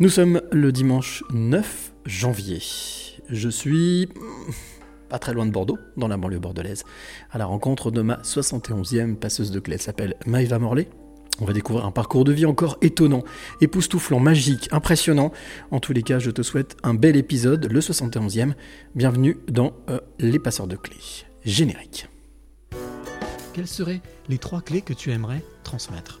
Nous sommes le dimanche 9 janvier. Je suis pas très loin de Bordeaux, dans la banlieue bordelaise, à la rencontre de ma 71e passeuse de clé. Elle s'appelle Maëva Morley. On va découvrir un parcours de vie encore étonnant, époustouflant, magique, impressionnant. En tous les cas, je te souhaite un bel épisode, le 71e. Bienvenue dans euh, Les Passeurs de clés. Générique. Quelles seraient les trois clés que tu aimerais transmettre?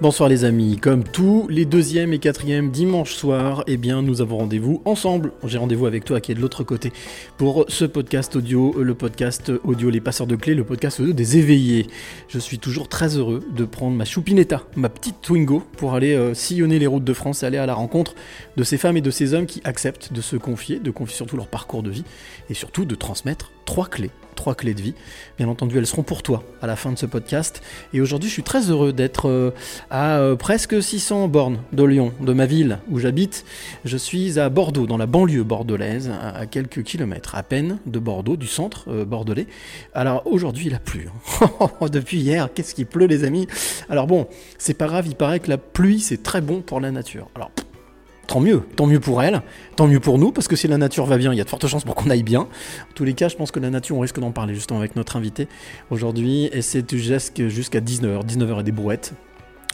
Bonsoir les amis, comme tous les deuxième et quatrième dimanche soir, eh bien nous avons rendez-vous ensemble. J'ai rendez-vous avec toi qui est de l'autre côté pour ce podcast audio, le podcast audio Les Passeurs de Clés, le podcast audio des éveillés. Je suis toujours très heureux de prendre ma choupinetta, ma petite Twingo, pour aller euh, sillonner les routes de France et aller à la rencontre de ces femmes et de ces hommes qui acceptent de se confier, de confier surtout leur parcours de vie et surtout de transmettre trois clés trois clés de vie. Bien entendu, elles seront pour toi à la fin de ce podcast. Et aujourd'hui, je suis très heureux d'être euh, à euh, presque 600 bornes de Lyon, de ma ville où j'habite. Je suis à Bordeaux, dans la banlieue bordelaise, à quelques kilomètres à peine de Bordeaux, du centre euh, bordelais. Alors aujourd'hui, il a plu. Hein. Depuis hier, qu'est-ce qui pleut, les amis? Alors bon, c'est pas grave, il paraît que la pluie, c'est très bon pour la nature. Alors tant mieux, tant mieux pour elle, tant mieux pour nous, parce que si la nature va bien, il y a de fortes chances pour qu'on aille bien. En tous les cas, je pense que la nature, on risque d'en parler justement avec notre invité aujourd'hui, et c'est jusqu'à 19h, 19h et des brouettes.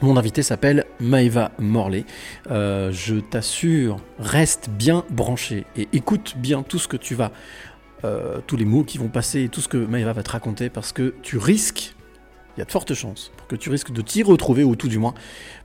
Mon invité s'appelle Maëva Morley. Euh, je t'assure, reste bien branché et écoute bien tout ce que tu vas, euh, tous les mots qui vont passer tout ce que Maëva va te raconter, parce que tu risques il y a de fortes chances pour que tu risques de t'y retrouver, ou tout du moins,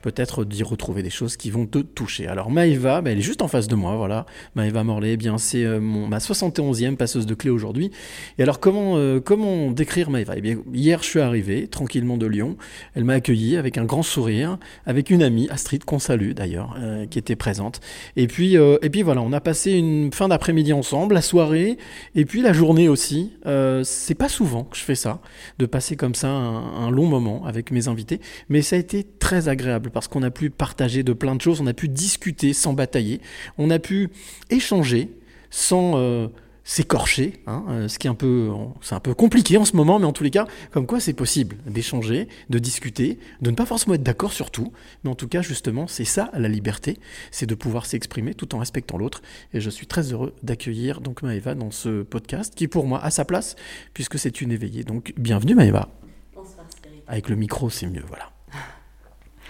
peut-être d'y retrouver des choses qui vont te toucher. Alors Maëva, ben, elle est juste en face de moi, voilà. Maëva Morley, eh bien c'est euh, ma 71e passeuse de clé aujourd'hui. Et alors comment, euh, comment décrire Maëva? Eh bien, Hier je suis arrivé tranquillement de Lyon, elle m'a accueilli avec un grand sourire, avec une amie, Astrid, qu'on salue d'ailleurs, euh, qui était présente. Et puis, et puis voilà, on a passé une fin d'après-midi ensemble, la soirée, et puis la journée aussi. c'est pas souvent que je fais ça, de passer comme ça un long moment avec mes invités, mais ça a été très agréable parce qu'on a pu partager de plein de choses, on a pu discuter sans batailler, on a pu échanger sans euh, s'écorcher, hein, euh, ce qui est un peu, c'est un peu compliqué en ce moment, mais en tous les cas, comme quoi c'est possible d'échanger, de discuter, de ne pas forcément être d'accord sur tout, mais en tout cas justement c'est ça la liberté, c'est de pouvoir s'exprimer tout en respectant l'autre, et je suis très heureux d'accueillir donc Maëva dans ce podcast qui pour moi a sa place puisque c'est une éveillée. Donc bienvenue Maëva. Avec le micro, c'est mieux, voilà.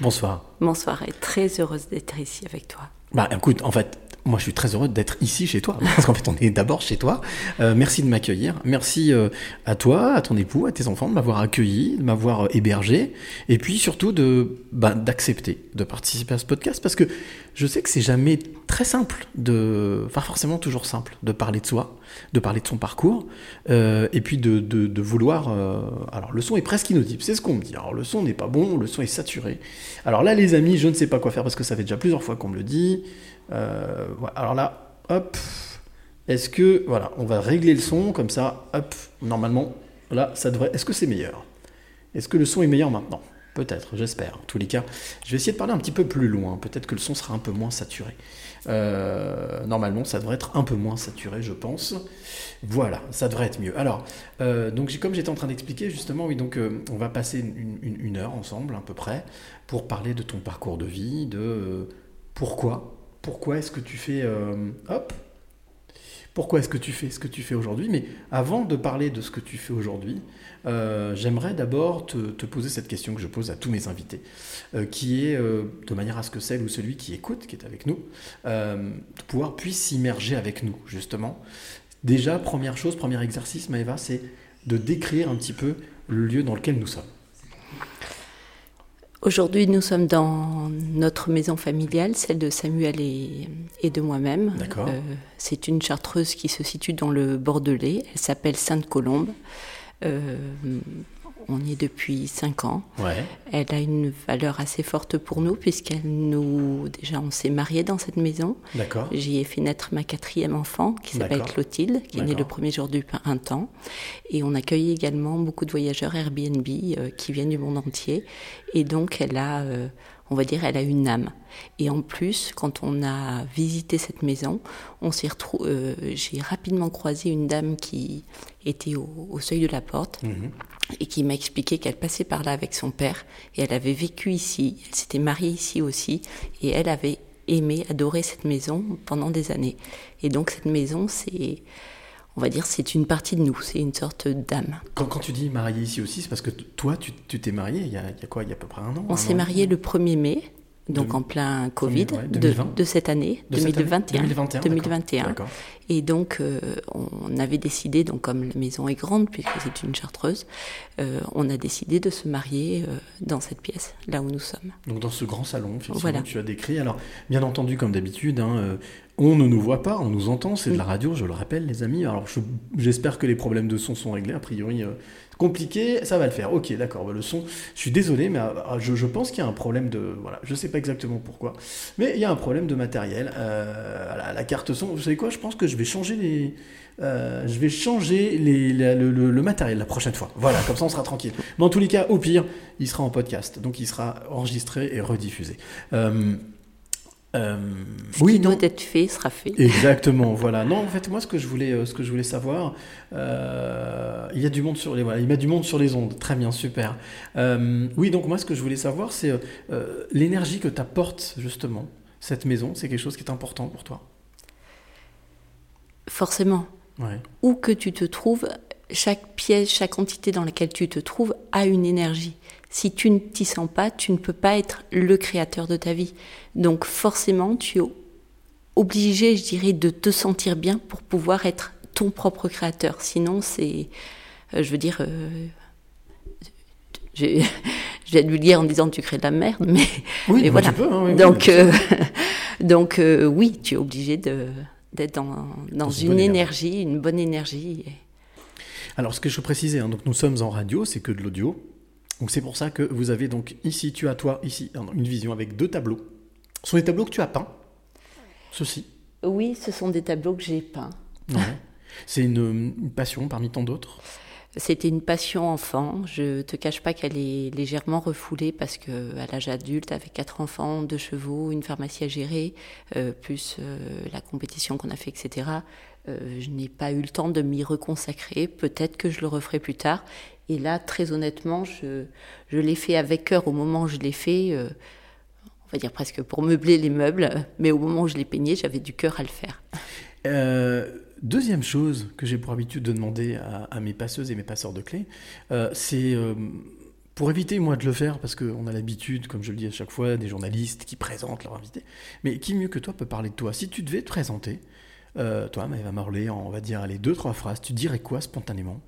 Bonsoir. Bonsoir et très heureuse d'être ici avec toi. Bah écoute, en fait, moi je suis très heureux d'être ici chez toi, parce qu'en fait on est d'abord chez toi. Euh, merci de m'accueillir, merci euh, à toi, à ton époux, à tes enfants de m'avoir accueilli, de m'avoir euh, hébergé, et puis surtout de bah, d'accepter de participer à ce podcast, parce que je sais que c'est jamais très simple, de, enfin forcément toujours simple, de parler de soi, de parler de son parcours, euh, et puis de, vouloir... Euh, alors le son est presque inaudible, c'est ce qu'on me dit. Alors le son n'est pas bon, le son est saturé. Alors là les amis, je ne sais pas quoi faire parce que ça fait déjà plusieurs fois qu'on me le dit. Euh, alors là, hop, est-ce que... Voilà, on va régler le son comme ça, hop, normalement, là ça devrait... Est-ce que c'est meilleur? Est-ce que le son est meilleur maintenant? Peut-être, j'espère. En tous les cas, je vais essayer de parler un petit peu plus loin. Peut-être que le son sera un peu moins saturé. Euh, normalement, ça devrait être un peu moins saturé, je pense. Voilà, ça devrait être mieux. Alors, euh, donc comme j'étais en train d'expliquer justement, oui, donc euh, on va passer une, heure ensemble à peu près pour parler de ton parcours de vie, de pourquoi, pourquoi est-ce que tu fais, hop, pourquoi est-ce que tu fais ce que tu fais aujourd'hui? Mais avant de parler de ce que tu fais aujourd'hui, euh, j'aimerais d'abord te, poser cette question que je pose à tous mes invités, euh, qui est, euh, de manière à ce que celle ou celui qui écoute, qui est avec nous, pouvoir puisse s'immerger avec nous, justement. Déjà, première chose, premier exercice, Maëva, c'est de décrire un petit peu le lieu dans lequel nous sommes. Aujourd'hui, nous sommes dans notre maison familiale, celle de Samuel et, et de moi-même. D'accord. Euh, c'est une chartreuse qui se situe dans le Bordelais. Elle s'appelle Sainte-Colombe. Euh, on y est depuis cinq ans. Ouais. Elle a une valeur assez forte pour nous puisqu'elle nous déjà on s'est mariés dans cette maison. D'accord. J'y ai fait naître ma quatrième enfant qui s'appelle. Clotilde, qui est née le premier jour du printemps. Et on accueille également beaucoup de voyageurs Airbnb euh, qui viennent du monde entier. Et donc elle a, euh, on va dire, elle a une âme. Et en plus, quand on a visité cette maison, on s'est euh, j'ai rapidement croisé une dame qui était au, au seuil de la porte Mhm. Et qui m'a expliqué qu'elle passait par là avec son père et elle avait vécu ici, elle s'était mariée ici aussi et elle avait aimé, adoré cette maison pendant des années. Et donc cette maison, c'est, on va dire, c'est une partie de nous, c'est une sorte d'âme. Quand, quand tu dis marié ici aussi, c'est parce que toi, tu t'es marié il y, a, il y a quoi Il y a à peu près un an On s'est marié le 1er mai, donc en plein Covid, ouais, de, 2020. de cette année, De cette année 2021. 2021, 2021. D'accord. Et donc, euh, on avait décidé, donc comme la maison est grande, puisque c'est une chartreuse, euh, on a décidé de se marier euh, dans cette pièce, là où nous sommes. Donc dans ce grand salon, effectivement, Voilà. que tu as décrit. Alors, bien entendu, comme d'habitude, hein, on ne nous voit pas, on nous entend, c'est de la radio, je le rappelle, les amis. Alors, je- j'espère que les problèmes de son sont réglés. A priori, compliqué, ça va le faire. Ok, d'accord. bah, le son, je suis désolé, mais euh, je, pense qu'il y a un problème de, voilà, je sais pas exactement pourquoi, mais il y a un problème de matériel. Euh, la, carte son, vous savez quoi Je pense que je vais changer les. euh, je vais changer les, le, matériel la prochaine fois. Voilà, comme ça on sera tranquille. Mais tous les cas, au pire, il sera en podcast, donc il sera enregistré et rediffusé. Euh, euh, Ce oui, qui doit être fait sera fait. Exactement, voilà. Non, en fait, moi, ce que je voulais, euh, ce que je voulais savoir, euh, il y a du monde sur les, voilà, il met du monde sur les ondes. Très bien, super. Euh, oui, donc moi, ce que je voulais savoir, c'est euh, euh, l'énergie que t'apporte justement cette maison. C'est quelque chose qui est important pour toi? Forcément, Ouais. où que tu te trouves, chaque pièce, chaque entité dans laquelle tu te trouves a une énergie. Si tu ne t'y sens pas, tu ne peux pas être le créateur de ta vie. Donc forcément, tu es obligé, je dirais, de te sentir bien pour pouvoir être ton propre créateur. Sinon, c'est, euh, je veux dire, euh, je, je vais dire en disant tu crées de la merde, mais, Oui, mais voilà. peux. hein, oui, donc, euh, donc oui, tu es obligé de d'être dans, une énergie, une bonne énergie. Alors, ce que je précisais, hein, donc nous sommes en radio, c'est que de l'audio. Donc c'est pour ça que vous avez donc ici, tu as toi ici une vision avec deux tableaux. Ce sont des tableaux que tu as peints. Ceci. Oui, ce sont des tableaux que j'ai peints. Ouais. C'est une, une passion parmi tant d'autres? C'était une passion enfant. Je te cache pas qu'elle est légèrement refoulée parce que à l'âge adulte, avec quatre enfants, deux chevaux, une pharmacie à gérer, euh, plus euh, la compétition qu'on a fait, etc. euh, je n'ai pas eu le temps de m'y reconsacrer. Peut-être que je le referai plus tard. Et là, très honnêtement, je, l'ai fait avec cœur au moment où je l'ai fait. euh, on va dire presque pour meubler les meubles, mais au moment où je l'ai peigné, j'avais du cœur à le faire. Euh, deuxième chose que j'ai pour habitude de demander à, mes passeuses et mes passeurs de clés, euh, c'est pour éviter moi de le faire, parce qu'on a l'habitude, comme je le dis à chaque fois, des journalistes qui présentent leurs invités, mais qui mieux que toi peut parler de toi? Si tu devais te présenter, euh, toi, Maëva Morley, on va dire, allez, deux, trois phrases, tu dirais quoi spontanément?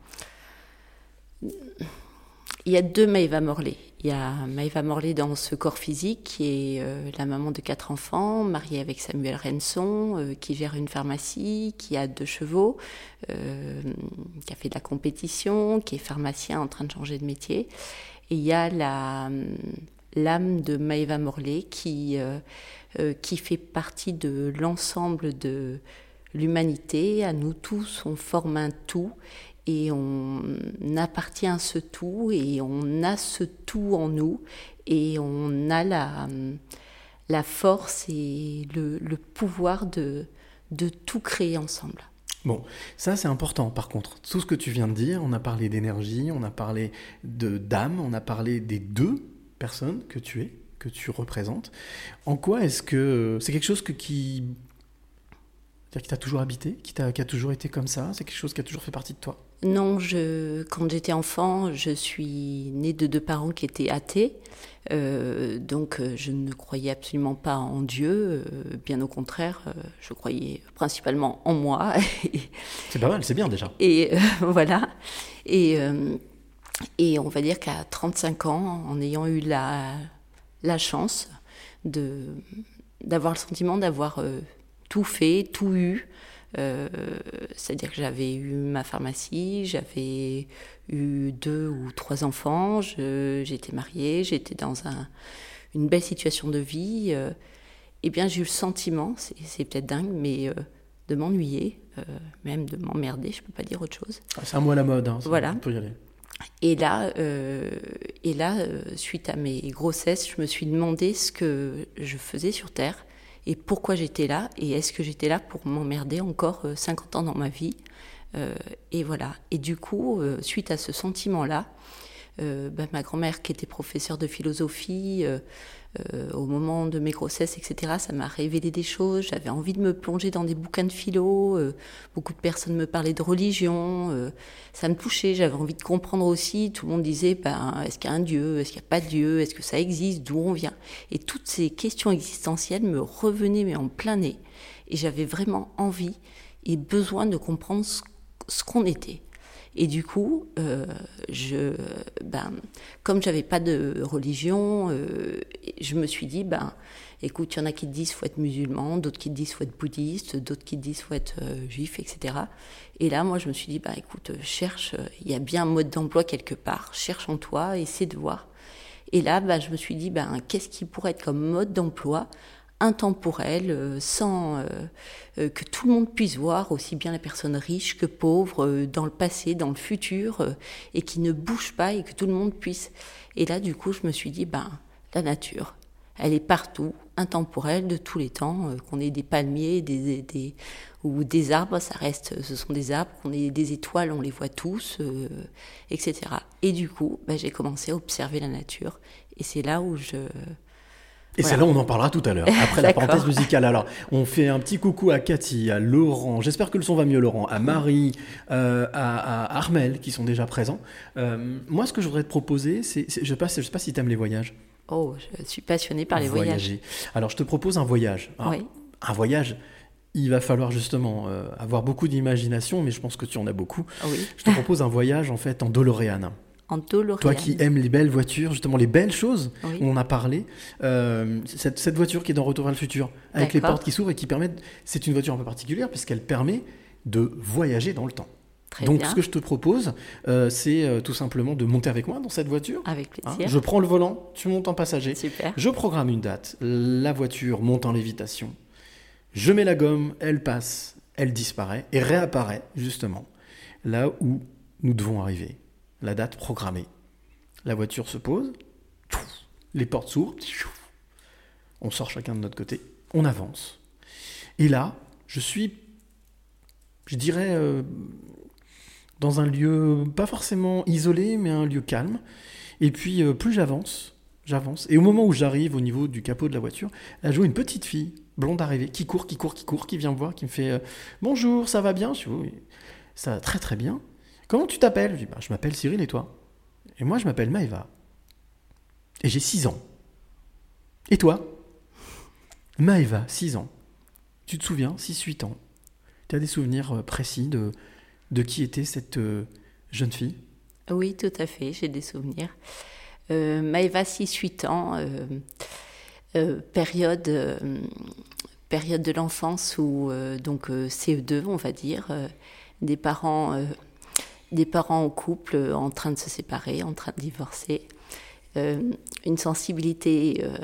Il y a deux Maëva Morley. Il y a Maëva Morley dans ce corps physique, qui est euh, la maman de quatre enfants, mariée avec Samuel Renson, euh, qui gère une pharmacie, qui a deux chevaux, euh, qui a fait de la compétition, qui est pharmacien en train de changer de métier. Et il y a l'âme de Maëva Morley qui, qui fait partie de l'ensemble de l'humanité. À nous tous, on forme un tout et on appartient à ce tout et on a ce tout en nous et on a la, la force et le, le pouvoir de, de tout créer ensemble. Bon, ça c'est important par contre. Tout ce que tu viens de dire, on a parlé d'énergie, on a parlé de d'âme, on a parlé des deux personnes que tu es, que tu représentes. En quoi est-ce que c'est quelque chose que, qui, qui t'a toujours habité, qui, t'a, qui a toujours été comme ça C'est quelque chose qui a toujours fait partie de toi? Non, je, quand j'étais enfant, je suis née de deux parents qui étaient athées. Euh, donc euh, je ne croyais absolument pas en Dieu, euh, bien au contraire, euh, je croyais principalement en moi. C'est pas mal, c'est bien déjà. Et voilà. Et, et on va dire qu'à 35 ans, en ayant eu la, la chance de d'avoir le sentiment d'avoir tout fait, tout eu. Euh, c'est-à-dire que j'avais eu ma pharmacie, j'avais eu deux ou trois enfants, j'étais mariée, j'étais dans un, une belle situation de vie. euh, eh bien, j'ai eu le sentiment, c'est peut-être dingue, mais euh, de m'ennuyer, euh, même de m'emmerder, je peux pas dire autre chose. Ah, C'est un mot à la mode. Hein, Voilà. On peut y aller. Et là, euh, et là suite à mes grossesses, je me suis demandé ce que je faisais sur Terre et pourquoi j'étais là et est-ce que j'étais là pour m'emmerder encore euh, 50 ans dans ma vie. Euh, et voilà. Et du coup, euh, suite à ce sentiment-là, euh, bah, ma grand-mère qui était professeure de philosophie, euh, au moment de mes grossesses, etc., ça m'a révélé des choses. J'avais envie de me plonger dans des bouquins de philo. euh, beaucoup de personnes me parlaient de religion. euh, ça me touchait. J'avais envie de comprendre aussi. Tout le monde disait ben, est-ce qu'il y a un Dieu Est-ce qu'il n'y a pas de Dieu Est-ce que ça existe D'où on vient? Et toutes ces questions existentielles me revenaient, mais en plein nez. Et j'avais vraiment envie et besoin de comprendre ce, ce qu'on était. Et du coup, euh, je, ben, comme j'avais pas de religion, euh, je me suis dit, ben, écoute, il y en a qui te disent faut être musulman, d'autres qui te disent faut être bouddhiste, d'autres qui te disent faut être euh, juif, etc. Et là, moi, je me suis dit, ben, écoute, cherche, il y a bien un mode d'emploi quelque part, cherche en toi, essaie de voir. Et là, ben, je me suis dit, ben, qu'est-ce qui pourrait être comme mode d'emploi intemporel, euh, sans euh, euh, que tout le monde puisse voir, aussi bien les personnes riches que pauvres, euh, dans le passé, dans le futur, et qui ne bouge pas et que tout le monde puisse. Et là, du coup, je me suis dit, ben, la nature, elle est partout, intemporelle de tous les temps, qu'on ait des palmiers, des, des- ou des arbres, ça reste, ce sont des arbres, qu'on ait des étoiles, on les voit tous, etc. Et du coup, ben, j'ai commencé à observer la nature, et c'est là où je Et Voilà. celle-là, on en parlera tout à l'heure, après la parenthèse musicale. Alors, on fait un petit coucou à Cathy, à Laurent, j'espère que le son va mieux, Laurent, à Marie, euh, à, à Armel, qui sont déjà présents. Euh, moi, ce que je voudrais te proposer, c'est, je ne sais, pas- je sais pas si tu aimes les voyages. Oh, je suis passionnée par les voyages. Alors, je te propose un voyage. Un, Oui. un voyage, il va falloir justement euh, avoir beaucoup d'imagination, mais je pense que tu en as beaucoup. Oui. Je te propose un voyage, en fait, en DeLorean. En DeLorean. Toi qui aimes les belles voitures, justement les belles choses, Oui. on en a parlé. euh, cette, cette voiture qui est dans Retour vers le futur, avec les portes qui s'ouvrent et qui permettent. C'est une voiture un peu particulière puisqu'elle permet de voyager dans le temps. Très Donc, bien. ce que je te propose, euh, c'est euh, tout simplement de monter avec moi dans cette voiture. Avec Hein, plaisir. je prends le volant, tu montes en passager. Super. Je programme une date, la voiture monte en lévitation. Je mets la gomme, elle passe, elle disparaît et réapparaît justement là où nous devons arriver. La date programmée. La voiture se pose, les portes s'ouvrent, on sort chacun de notre côté, on avance. Et là, je suis, je dirais, euh, dans un lieu pas forcément isolé, mais un lieu calme. Et puis, euh, plus j'avance, j'avance. Et au moment où j'arrive au niveau du capot de la voiture, là, je vois une petite fille, blonde arrivée, qui court, qui court, qui court, qui vient me voir, qui me fait euh, Bonjour, ça va bien? Je ça va très très bien. Comment tu t'appelles? Bah, Je m'appelle Cyril et toi? Et moi, je m'appelle Maëva. Et j'ai 6 ans. Et toi? Maëva, 6 ans. Tu te souviens? 6-8 ans. Tu as des souvenirs euh, précis de, qui était cette euh, jeune fille? Oui, tout à fait, j'ai des souvenirs. Euh, Maëva, 6-8 ans, euh, euh, période, période de l'enfance où, donc euh, CE2, on va dire, des parents, des parents en couple euh, en train de se séparer, en train de divorcer, euh, une sensibilité euh,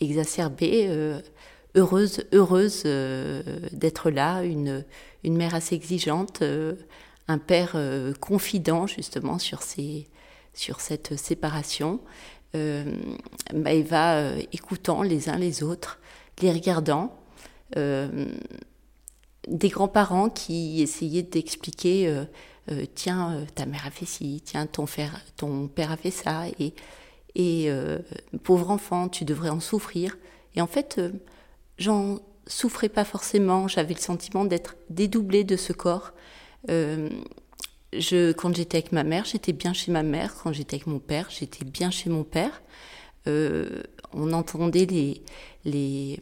exacerbée, heureuse, heureuse d'être là, une, une mère assez exigeante, un père confident justement sur, sur cette séparation, Maëva écoutant les uns les autres, les regardant, des grands-parents qui essayaient d'expliquer euh, tiens, euh, ta mère a fait ci, tiens, ton, ton père a fait ça, et, et euh, pauvre enfant, tu devrais en souffrir. Et en fait, j'en souffrais pas forcément, j'avais le sentiment d'être dédoublée de ce corps. Je, quand j'étais avec ma mère, j'étais bien chez ma mère. Quand j'étais avec mon père, j'étais bien chez mon père. On entendait les, les,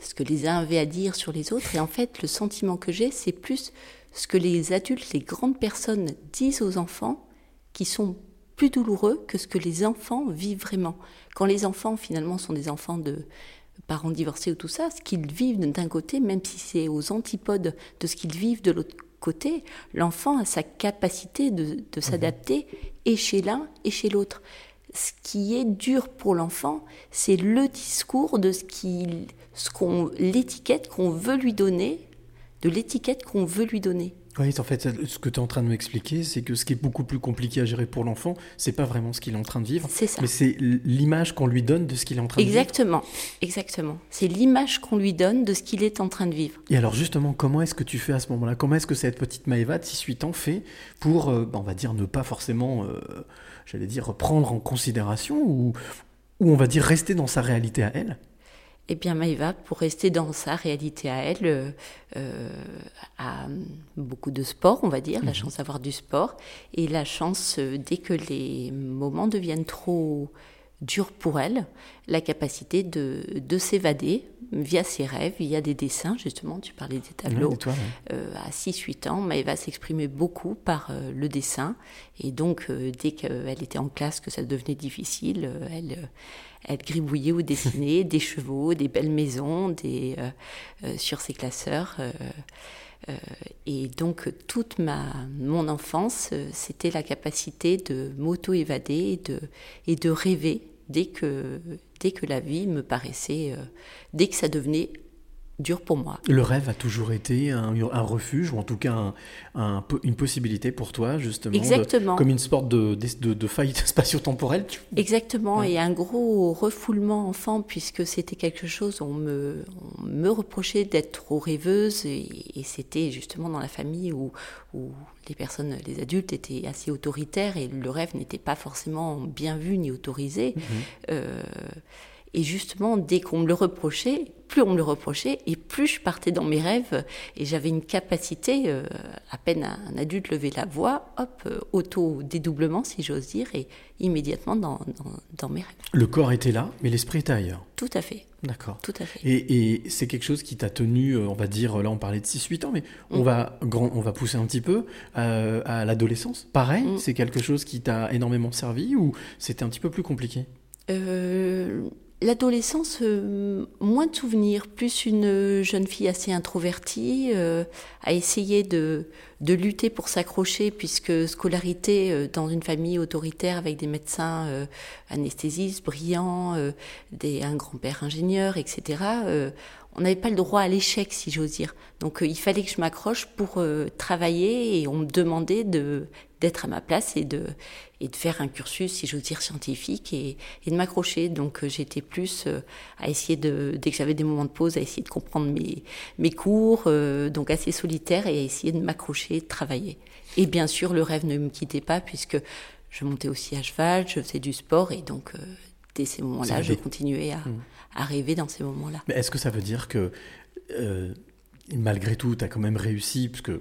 ce que les uns avaient à dire sur les autres. Et en fait, le sentiment que j'ai, c'est plus ce que les adultes, les grandes personnes disent aux enfants qui sont plus douloureux que ce que les enfants vivent vraiment. Quand les enfants finalement sont des enfants de parents divorcés ou tout ça, ce qu'ils vivent d'un côté, même si c'est aux antipodes de ce qu'ils vivent de l'autre côté, l'enfant a sa capacité de, de s'adapter et chez l'un et chez l'autre. Ce qui est dur pour l'enfant, c'est le discours de ce qu'il, ce qu'on, l'étiquette qu'on veut lui donner, de l'étiquette qu'on veut lui donner. Oui, en fait, ce que tu es en train de m'expliquer, c'est que ce qui est beaucoup plus compliqué à gérer pour l'enfant, c'est pas vraiment ce qu'il est en train de vivre, C'est ça. mais c'est l'image qu'on lui donne de ce qu'il est en train de vivre. Exactement, exactement. C'est l'image qu'on lui donne de ce qu'il est en train de vivre. Et alors justement, comment est-ce que tu fais à ce moment-là? Comment est-ce que cette petite Maëva de 6-8 ans fait pour, euh, on va dire, ne pas forcément, euh, j'allais dire, prendre en considération ou, ou on va dire rester dans sa réalité à elle? Eh bien, Maïva, pour rester dans sa réalité à elle, euh, euh, a beaucoup de sport, on va dire, la chance d'avoir du sport, et la chance, euh, dès que les moments deviennent trop durs pour elle, la capacité de, de s'évader via ses rêves, via des dessins, justement, tu parlais des tableaux. Et toi, ouais. Euh, à 6-8 ans, Maëva s'exprimait beaucoup par euh, le dessin. Et donc, euh, dès qu'elle était en classe, que ça devenait difficile, euh, elle, euh, elle gribouillait ou dessinait des chevaux, des belles maisons, des, sur ses classeurs. euh, et donc, toute ma, mon enfance, euh, c'était la capacité de m'auto-évader et de, et de rêver dès que, dès que la vie me paraissait, euh, dès que ça devenait dur pour moi. Le rêve a toujours été un, un refuge, ou en tout cas un- un po- une possibilité pour toi, justement. de- Exactement. comme une sorte de, de, de faillite spatio-temporelle. Exactement, Ouais. et un gros refoulement enfant, puisque c'était quelque chose, on me, on me reprochait d'être trop rêveuse, et, et c'était justement dans la famille où, où les personnes, les adultes étaient assez autoritaires, et le rêve n'était pas forcément bien vu ni autorisé. Euh, et justement, dès qu'on me le reprochait, plus on me le reprochait, et plus je partais dans mes rêves, et j'avais une capacité, euh, à peine un, adulte levait la voix, hop, euh, auto-dédoublement, si j'ose dire, et immédiatement dans, dans, dans mes rêves. Le corps était là, mais l'esprit était ailleurs. Tout à fait, D'accord. tout à fait. Et, et c'est quelque chose qui t'a tenu, euh, on va dire, là on parlait de 6-8 ans, mais on, Mm. va grand, on va pousser un petit peu euh, à l'adolescence. Pareil, Mm. c'est quelque chose qui t'a énormément servi ou c'était un petit peu plus compliqué? Euh, L'adolescence, euh, moins de souvenirs, plus une jeune fille assez introvertie, euh, à essayer de, de lutter pour s'accrocher, puisque scolarité euh, dans une famille autoritaire avec des médecins euh, anesthésistes brillants, un grand-père ingénieur, etc., on n'avait pas le droit à l'échec, si j'ose dire. Donc il fallait que je m'accroche pour travailler et on me demandait de d'être à ma place et de et de faire un cursus, si j'ose dire, scientifique et, et de m'accrocher. Donc euh, j'étais plus euh, à essayer de, dès que j'avais des moments de pause, à essayer de comprendre mes, mes cours, euh, donc assez solitaire et à essayer de m'accrocher, de travailler. Et bien sûr, le rêve ne me quittait pas puisque je montais aussi à cheval, je faisais du sport et donc euh, dès ces moments-là, je continuais à, Mm. à rêver dans ces moments-là. Mais est-ce que ça veut dire que euh, malgré tout, tu as quand même réussi, puisque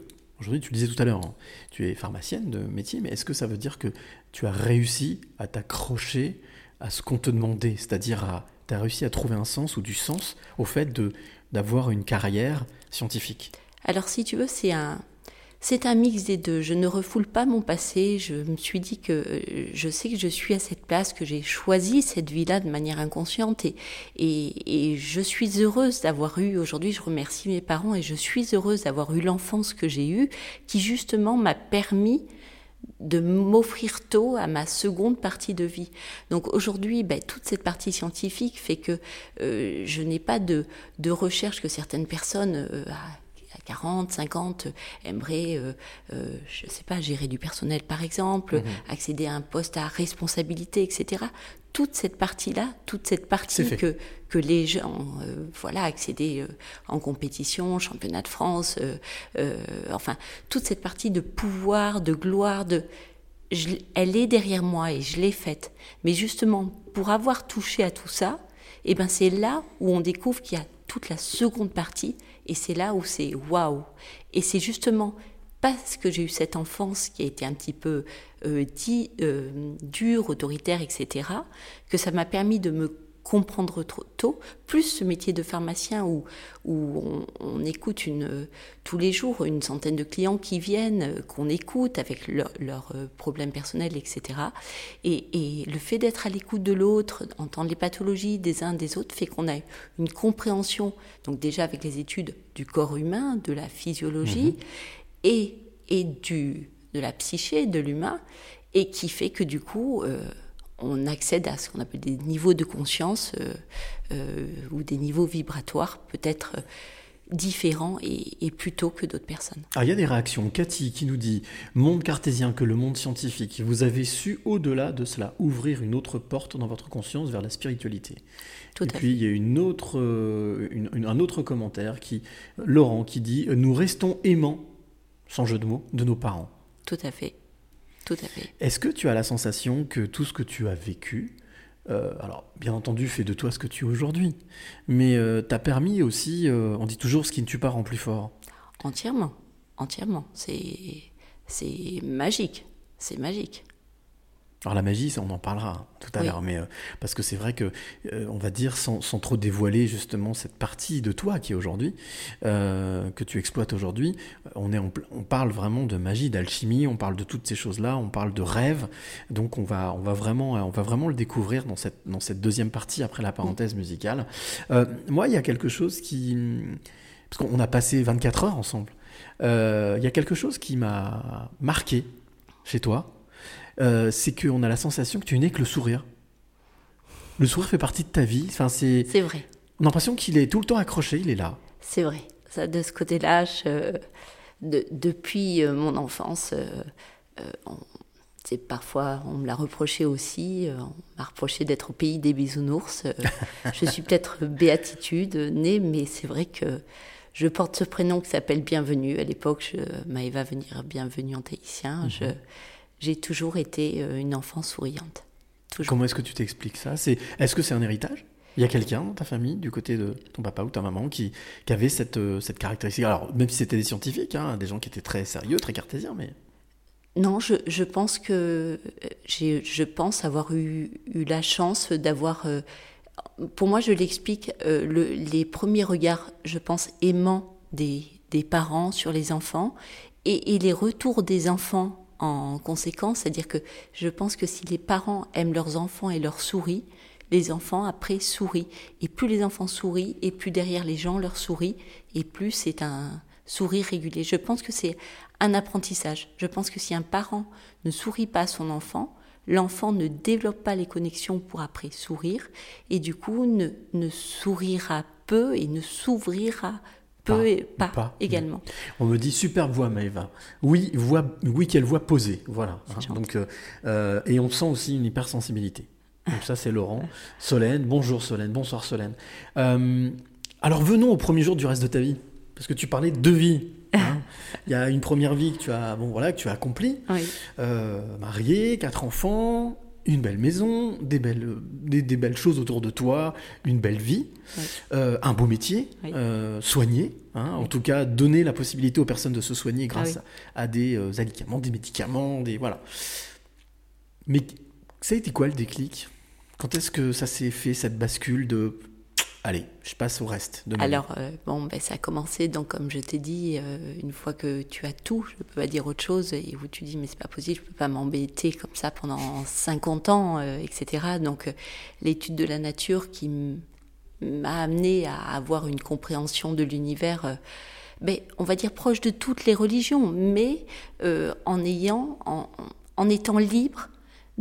aujourd'hui tu le disais tout à l'heure, hein, tu es pharmacienne de métier, mais est-ce que ça veut dire que tu as réussi à t'accrocher à ce qu'on te demandait, c'est-à-dire à tu as réussi à trouver un sens ou du sens au fait de d'avoir une carrière scientifique? Alors, si tu veux, c'est un, c'est un mix des deux. Je ne refoule pas mon passé. Je me suis dit que euh, je sais que je suis à cette place, que j'ai choisi cette vie-là de manière inconsciente et, et, et je suis heureuse d'avoir eu, aujourd'hui, je remercie mes parents et je suis heureuse d'avoir eu l'enfance que j'ai eue qui justement m'a permis de m'offrir tôt à ma seconde partie de vie. Donc aujourd'hui, ben, toute cette partie scientifique fait que euh, je n'ai pas de, de recherche que certaines personnes euh, 40, 50 aimeraient, euh, euh, je sais pas, gérer du personnel par exemple, Mhm. accéder à un poste à responsabilité, etc. Toute cette partie-là, toute cette partie que, que les gens, euh, voilà, accéder euh, en compétition, championnat de France, euh, enfin, toute cette partie de pouvoir, de gloire, de, je elle est derrière moi et je l'ai faite. Mais justement, pour avoir touché à tout ça, eh ben c'est là où on découvre qu'il y a toute la seconde partie et c'est là où c'est waouh. Et c'est justement parce que j'ai eu cette enfance qui a été un petit peu euh, dit, euh, dure, autoritaire, etc., que ça m'a permis de me comprendre trop tôt, plus ce métier de pharmacien où, où on, on écoute une, tous les jours une centaine de clients qui viennent, euh, qu'on écoute avec leurs leur euh, problèmes personnels, etc. Et, et le fait d'être à l'écoute de l'autre, entendre les pathologies des uns des autres, fait qu'on a une compréhension, donc déjà avec les études du corps humain, de la physiologie, et, et du, de la psyché de l'humain, et qui fait que du coup, euh, on accède à ce qu'on appelle des niveaux de conscience euh, euh, ou des niveaux vibratoires peut-être euh, différents et, et plus tôt que d'autres personnes. Ah, il y a des réactions. Cathy qui nous dit Monde cartésien que le monde scientifique. Vous avez su, au-delà de cela, ouvrir une autre porte dans votre conscience vers la spiritualité. Tout Et à puis il y a une autre, une- une- un autre commentaire qui, Laurent, qui dit Nous restons aimants, sans jeu de mots, de nos parents. Tout à fait. Tout à fait. Est-ce que tu as la sensation que tout ce que tu as vécu, euh, alors bien entendu, fait de toi ce que tu es aujourd'hui, mais euh, t'a permis aussi, euh, on dit toujours ce qui ne tue pas rend plus fort? Entièrement. Entièrement. C'est, c'est magique. C'est magique. Alors la magie, ça, on en parlera tout à Oui. l'heure, mais euh, parce que c'est vrai que, euh, on va dire, sans, sans trop dévoiler justement cette partie de toi qui est aujourd'hui, euh, que tu exploites aujourd'hui, on, est en on parle vraiment de magie, d'alchimie, on parle de toutes ces choses-là, on parle de rêve, donc on va, on va, vraiment, on va vraiment le découvrir dans cette, dans cette deuxième partie après la parenthèse musicale. Moi, il y a quelque chose qui... Parce qu'on a passé 24 heures ensemble. Il y a quelque chose qui m'a marqué chez toi euh, c'est qu'on a la sensation que tu n'es que le sourire. Le sourire fait partie de ta vie. Enfin, c'est... C'est vrai. On a l'impression qu'il est tout le temps accroché, il est là. C'est vrai. Ça, de ce côté-là, je- de- depuis euh, mon enfance, euh, euh, on- c'est parfois, on me l'a reproché aussi, euh, on m'a reproché d'être au pays des bisounours. euh, je suis peut-être béatitude née, mais c'est vrai que je porte ce prénom qui s'appelle Bienvenue. À l'époque, je- Maëva venir Bienvenue en tahitien. Je- J'ai toujours été euh, une enfant souriante. Toujours. Comment est-ce que tu t'expliques ça? C'est... Est-ce que c'est un héritage? Il y a quelqu'un dans ta famille, du côté de ton papa ou ta maman, qui, qui avait cette, euh, cette caractéristique? Alors, même si c'était des scientifiques, hein, des gens qui étaient très sérieux, très cartésiens, mais... Non, je, je pense que euh, j'ai, je pense avoir eu, eu la chance d'avoir. euh, pour moi, je l'explique, euh, le- les premiers regards, je pense, aimants des, des parents sur les enfants et, et les retours des enfants en conséquence. C'est-à-dire que je pense que si les parents aiment leurs enfants et leur sourient, les enfants après sourient. Et plus les enfants sourient, et plus derrière les gens leur sourient, et plus c'est un sourire régulier. Je pense que c'est un apprentissage. Je pense que si un parent ne sourit pas à son enfant, l'enfant ne développe pas les connexions pour après sourire, et du coup ne, ne sourira peu et ne s'ouvrira peu Pas, et pas, pas. également. On me dit superbe voix, Maëva. Oui, voix, oui, quelle voix posée, voilà. hein. donc, euh, euh, et on sent aussi une hypersensibilité. Donc ça, c'est Laurent. Solène, bonjour Solène, bonsoir Solène. Euh, alors venons au premier jour du reste de ta vie, parce que tu parlais de deux vies. hein. Il y a une première vie que tu as, bon voilà, que tu as accomplie, Oui. euh, mariée, quatre enfants, une belle maison, des belles, des, des belles choses autour de toi, une belle vie, Oui. euh, un beau métier, Oui. euh, soigner, hein, en tout cas donner la possibilité aux personnes de se soigner grâce Ah à des euh, aliments, des médicaments, des voilà. Mais ça a été quoi le déclic? Quand est-ce que ça s'est fait cette bascule de allez, je passe au reste Alors, euh, bon, ben, ça a commencé, donc, comme je t'ai dit, euh, une fois que tu as tout, je ne peux pas dire autre chose, et où tu dis, mais c'est pas possible, je ne peux pas m'embêter comme ça pendant 50 ans, euh, etc. Donc, l'étude de la nature qui m'a amené à avoir une compréhension de l'univers, ben, on va dire proche de toutes les religions, mais en ayant, en, en étant libre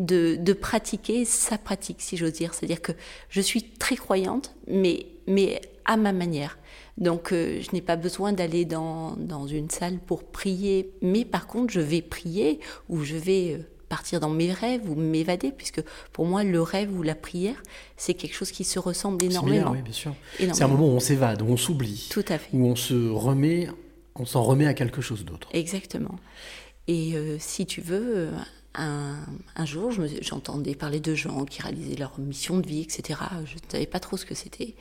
de, de pratiquer sa pratique, si j'ose dire. C'est-à-dire que je suis très croyante, mais, mais à ma manière. Donc, euh, je n'ai pas besoin d'aller dans, dans une salle pour prier, mais par contre, je vais prier ou je vais euh, partir dans mes rêves ou m'évader, puisque pour moi, le rêve ou la prière, c'est quelque chose qui se ressemble énormément. oui, bien sûr. C'est un moment où on s'évade, où on s'oublie, Tout à fait. où on se remet, on s'en remet à quelque chose d'autre. Exactement. Et euh, si tu veux, un, jour, j'entendais parler de gens qui réalisaient leur mission de vie, etc. Je ne savais pas trop ce que c'était.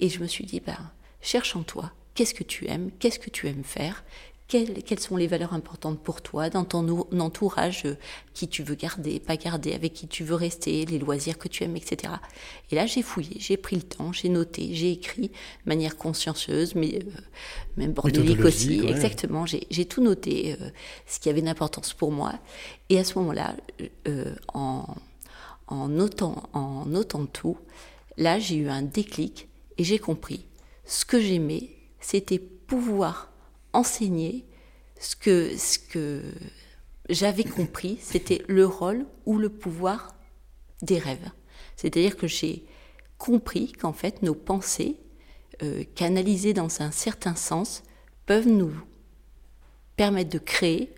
Et je me suis dit, ben, cherche en toi, qu'est-ce que tu aimes, qu'est-ce que tu aimes faire, quelles, quelles, sont les valeurs importantes pour toi dans ton entourage, euh, qui tu veux garder, pas garder, avec qui tu veux rester, les loisirs que tu aimes, etc. Et là, j'ai fouillé, j'ai pris le temps, j'ai noté, j'ai écrit de manière consciencieuse, mais euh, même bordélique aussi. Ouais. Exactement, j'ai tout noté, euh, ce qui avait une importance pour moi. Et à ce moment-là, euh, en, en, notant, en notant tout, là, j'ai eu un déclic et j'ai compris. Ce que j'aimais, c'était pouvoir enseigner ce que, ce que j'avais compris, c'était le rôle ou le pouvoir des rêves. C'est-à-dire que j'ai compris qu'en fait nos pensées, euh, canalisées dans un certain sens, peuvent nous permettre de créer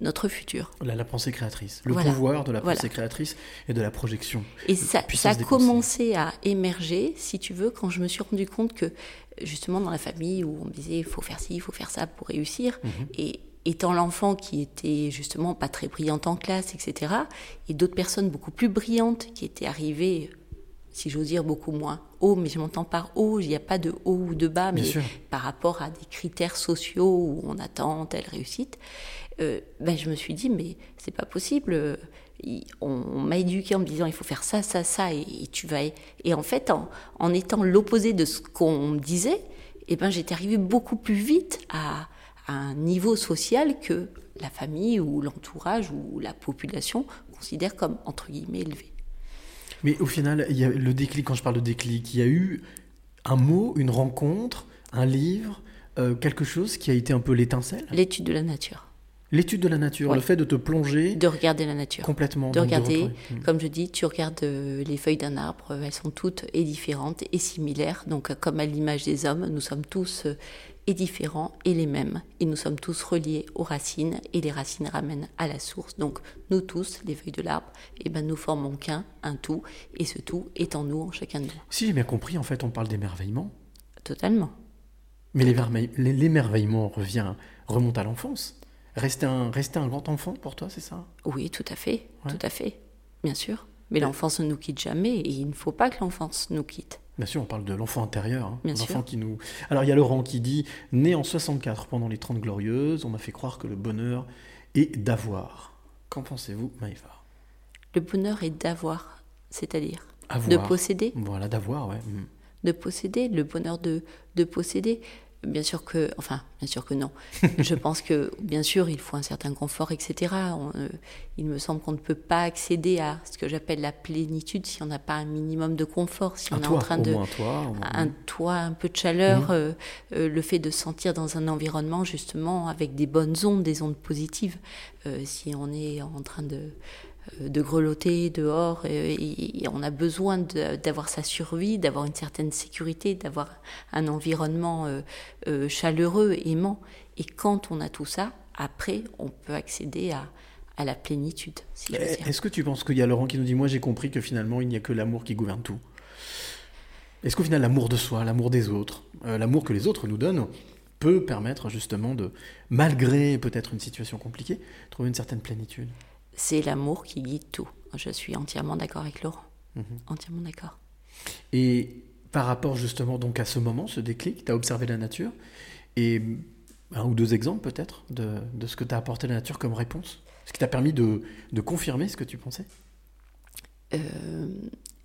notre futur. La, la pensée créatrice, le voilà. pouvoir de la pensée voilà. créatrice et de la projection. Et ça, ça a commencé à émerger, si tu veux, quand je me suis rendu compte que justement dans la famille où on me disait il faut faire ci, il faut faire ça pour réussir, mmh. et étant l'enfant qui était justement pas très brillante en classe, etc., et d'autres personnes beaucoup plus brillantes qui étaient arrivées, si j'ose dire, beaucoup moins haut, mais je m'entends par haut, il n'y a pas de haut ou de bas, mais par rapport à des critères sociaux où on attend telle réussite, euh, ben je me suis dit, mais c'est pas possible. On, m'a éduqué en me disant il faut faire ça, ça, ça, et, et tu vas. Et en fait, en, en étant l'opposé de ce qu'on me disait, eh ben j'étais arrivée beaucoup plus vite à, à un niveau social que la famille ou l'entourage ou la population considère comme entre guillemets élevé. Mais au final, il y a le déclic, quand je parle de déclic, il y a eu un mot, une rencontre, un livre, euh, quelque chose qui a été un peu l'étincelle? L'étude de la nature. L'étude de la nature, le fait de te plonger. De regarder la nature. Complètement. De regarder, de comme je dis, tu regardes euh, les feuilles d'un arbre, elles sont toutes et différentes et similaires. Donc, euh, comme à l'image des hommes, nous sommes tous et différents et les mêmes. Et nous sommes tous reliés aux racines et les racines ramènent à la source. Donc nous tous, les feuilles de l'arbre, eh ben, nous formons qu'un, un tout, et ce tout est en nous, en chacun de nous. Si j'ai bien compris, en fait, on parle d'émerveillement. Totalement. Mais l'émerveillement revient, remonte à l'enfance. Rester un, rester un grand enfant pour toi, c'est ça? Oui, tout à fait, ouais. tout à fait, bien sûr. Mais l'enfance ne nous quitte jamais et il ne faut pas que l'enfance nous quitte. Bien sûr, on parle de l'enfant intérieur. Hein, l'enfant qui nous. Alors il y a Laurent qui dit Né en 64 pendant les 30 Glorieuses, on m'a fait croire que le bonheur est d'avoir. Qu'en pensez-vous, Maëva? Le bonheur est d'avoir, c'est-à-dire de posséder. Voilà, d'avoir, ouais. Mm. De posséder, le bonheur de, de posséder. Bien sûr que, enfin, bien sûr que non. je pense que, bien sûr, il faut un certain confort, etc. On, euh, il me semble qu'on ne peut pas accéder à ce que j'appelle la plénitude si on n'a pas un minimum de confort, si un on toit, est en train de un, toit, un toit, un peu de chaleur, mmh. euh, euh, le fait de sentir dans un environnement justement avec des bonnes ondes, des ondes positives. Si on est en train de de grelotter dehors et, et, on a besoin d'avoir sa survie, d'avoir une certaine sécurité, d'avoir un environnement euh, euh, chaleureux, aimant. Et quand on a tout ça, après, on peut accéder à, à la plénitude. Si Est-ce que tu penses qu'il y a Laurent qui nous dit Moi, j'ai compris que finalement, il n'y a que l'amour qui gouverne tout Est-ce qu'au final, l'amour de soi, l'amour des autres, euh, l'amour que les autres nous donnent, peut permettre justement de, malgré peut-être une situation compliquée, trouver une certaine plénitude? C'est l'amour qui guide tout. Je suis entièrement d'accord avec Laurent. Mmh. Entièrement d'accord. Et par rapport justement donc à ce moment, ce déclic, tu as observé la nature et un ou deux exemples peut-être de, de, ce que t'a apporté la nature comme réponse? Ce qui t'a permis de, de, confirmer ce que tu pensais? Euh,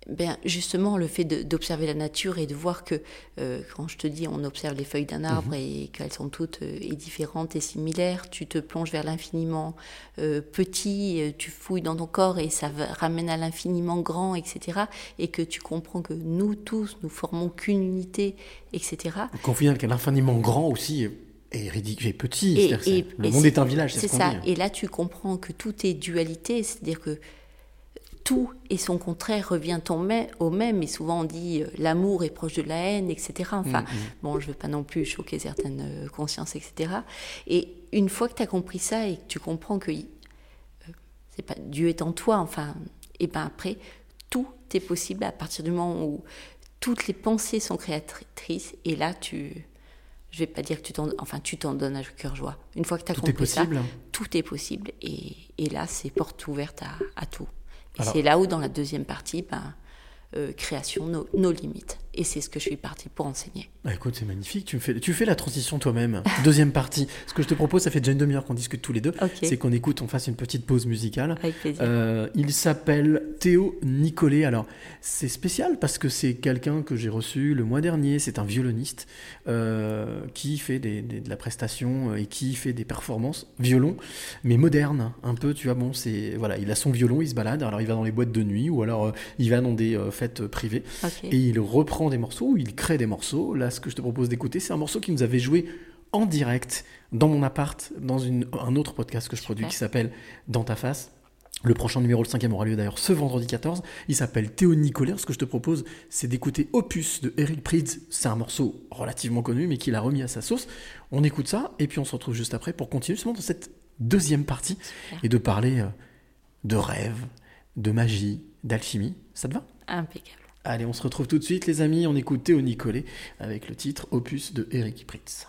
ben justement, le fait d'observer la nature et de voir que, euh, quand je te dis, on observe les feuilles d'un arbre mmh. et qu'elles sont toutes euh, et différentes et similaires, tu te plonges vers l'infiniment euh, petit, tu fouilles dans ton corps et ça ramène à l'infiniment grand, etc. Et que tu comprends que nous tous, nous formons qu'une unité, etc. Qu'on final qu'à l'infiniment grand aussi est ridicule, petit. Et, et, le monde est un village, c'est ça. Dit. Et là, tu comprends que tout est dualité, c'est-à-dire que tout et son contraire revient au même, et souvent on dit euh, l'amour est proche de la haine, etc. Enfin, mm -hmm. bon, je ne veux pas non plus choquer certaines euh, consciences, etc. Et une fois que tu as compris ça et que tu comprends que euh, c'est pas Dieu est en toi, enfin, et ben après, tout est possible à partir du moment où toutes les pensées sont créatrices, et là tu. Je vais pas dire que tu t'en, enfin tu t'en donnes à cœur joie. Une fois que tu as compris ça, tout est possible, et, et là c'est porte ouverte à, à tout. Et c'est là où, dans la deuxième partie, ben, euh, création, nos, nos, limites. Et c'est ce que je suis partie pour enseigner. Bah, écoute, c'est magnifique. Tu, me fais, tu fais la transition toi-même. Deuxième partie. Ce que je te propose, ça fait déjà une demi-heure qu'on discute tous les deux. C'est qu'on écoute, on fasse une petite pause musicale. Avec plaisir. Euh, il s'appelle Théo Nicolet. Alors, c'est spécial parce que c'est quelqu'un que j'ai reçu le mois dernier. C'est un violoniste euh, qui fait des- des- de la prestation et qui fait des performances violon, mais moderne. Un peu, tu vois, bon, c'est voilà, il a son violon, il se balade. Alors, il va dans les boîtes de nuit ou alors euh, il va dans des euh, fêtes privées et il reprend des morceaux, il crée des morceaux. Là, ce que je te propose d'écouter, c'est un morceau qui nous avait joué en direct dans mon appart, dans une- un autre podcast que je produis qui s'appelle Dans ta face. Le prochain numéro, le cinquième, aura lieu d'ailleurs ce vendredi 14. Il s'appelle Théo Nicolet. Ce que je te propose, c'est d'écouter Opus de Eric Prydz. C'est un morceau relativement connu, mais qu'il a remis à sa sauce. On écoute ça, et puis on se retrouve juste après pour continuer justement dans cette deuxième partie Super. et de parler euh, de rêve, de magie, d'alchimie. Ça te va? Impeccable. Allez, on se retrouve tout de suite, les amis. On écoute Théo Nicolet avec le titre Opus de Eric Pritz.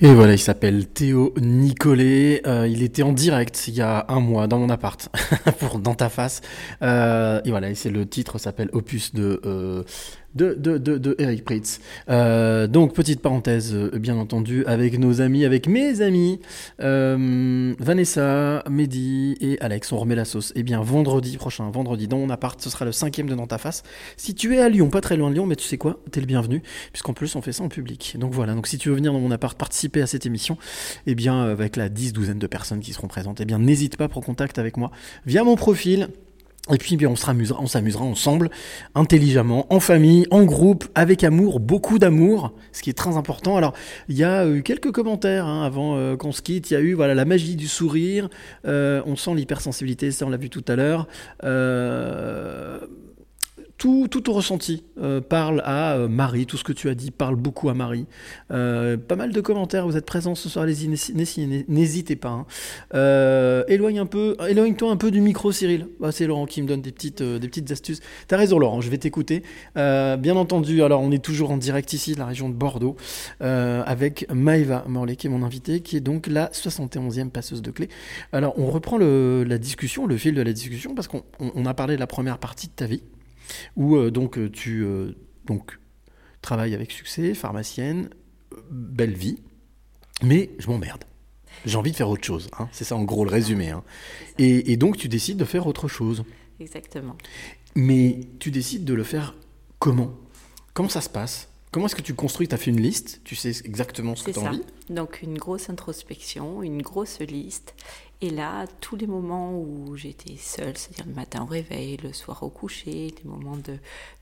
Et voilà, il s'appelle Théo Nicolet. Euh, il était en direct il y a un mois dans mon appart, pour dans ta face. Euh, et voilà, et c'est le titre s'appelle Opus de euh, de, de, de, Eric Pritz. Euh, donc, petite parenthèse, euh, bien entendu, avec nos amis, avec mes amis, euh, Vanessa, Mehdi et Alex, on remet la sauce. Et bien, vendredi prochain, vendredi, dans mon appart, ce sera le cinquième de Dans ta face. Si tu es à Lyon, pas très loin de Lyon, mais tu sais quoi, t'es le bienvenu, puisqu'en plus, on fait ça en public. Donc voilà, donc si tu veux venir dans mon appart participer à cette émission, et bien, avec la dix, douzaine de personnes qui seront présentes, et bien, n'hésite pas pour contact avec moi via mon profil. Et puis bien, on s'amusera, on s'amusera ensemble, intelligemment, en famille, en groupe, avec amour, beaucoup d'amour, ce qui est très important. Alors, il y a eu quelques commentaires hein, avant euh, qu'on se quitte. Il y a eu voilà la magie du sourire. Euh, on sent l'hypersensibilité, ça on l'a vu tout à l'heure. Euh, tout, tout ton ressenti euh, parle à euh, Marie, tout ce que tu as dit parle beaucoup à Marie. Euh, pas mal de commentaires, vous êtes présents ce soir, allez-y, n'hésitez- pas. hein. Éloigne un peu, éloigne-toi un peu du micro, Cyril. Ah, c'est Laurent qui me donne des petites, astuces. T'as raison, Laurent, je vais t'écouter. Bien entendu, alors on est toujours en direct ici, de la région de Bordeaux, avec Maëva Morley, qui est mon invitée, qui est donc la 71e passeuse de clés. Alors, on reprend le- la discussion, le fil de la discussion, parce qu'on on- on a parlé de la première partie de ta vie où euh, donc euh, tu euh, donc travailles avec succès, pharmacienne, belle vie, mais je m'emmerde. J'ai envie de faire autre chose. hein. C'est ça en gros le résumé. hein. Et, et donc tu décides de faire autre chose. Exactement. Mais tu décides de le faire comment? Comment ça se passe? Comment est-ce que tu construis? Tu as fait une liste, tu sais exactement ce que tu as ça. envie? Donc une grosse introspection, une grosse liste. Et là, tous les moments où j'étais seule, c'est-à-dire le matin au réveil, le soir au coucher, les moments de,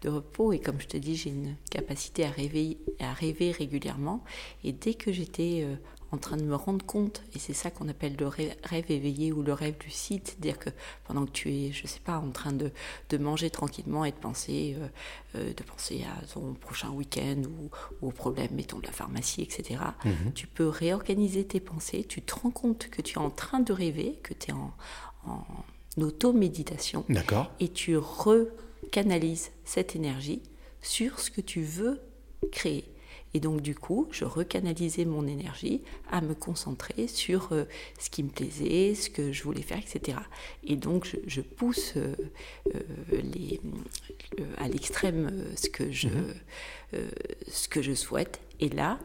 repos, et comme je te dis, j'ai une capacité à rêver, à rêver régulièrement. Et dès que j'étais euh, en train de me rendre compte, et c'est ça qu'on appelle le rêve, rêve éveillé ou le rêve lucide, c'est-à-dire que pendant que tu es, je sais pas, en train de, de manger tranquillement et de penser, euh, euh, de penser à ton prochain week-end ou, ou aux problèmes, mettons, de la pharmacie, etc., Mhm. tu peux réorganiser tes pensées, tu te rends compte que tu es en train de rêver, que tu es en, en auto-méditation, D'accord. et tu recanalises cette énergie sur ce que tu veux créer. Et donc du coup, je recanalisais mon énergie à me concentrer sur euh, ce qui me plaisait, ce que je voulais faire, etc. Et donc je, je pousse euh, euh, les, à l'extrême euh, ce que je ce que je souhaite. Et là,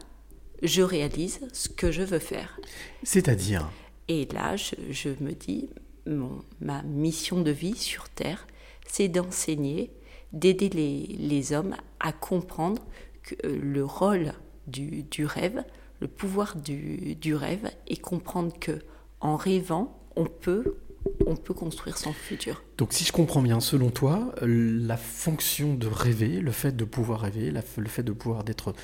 je réalise ce que je veux faire. C'est-à-dire? Et là, je, je me dis, mon, ma mission de vie sur Terre, c'est d'enseigner, d'aider les, les hommes à comprendre le rôle du, du rêve, le pouvoir du, du rêve, et comprendre que en rêvant, on peut, on peut construire son futur. Donc si je comprends bien, selon toi, euh, la fonction de rêver, le fait de pouvoir rêver, la- le fait de pouvoir d'être,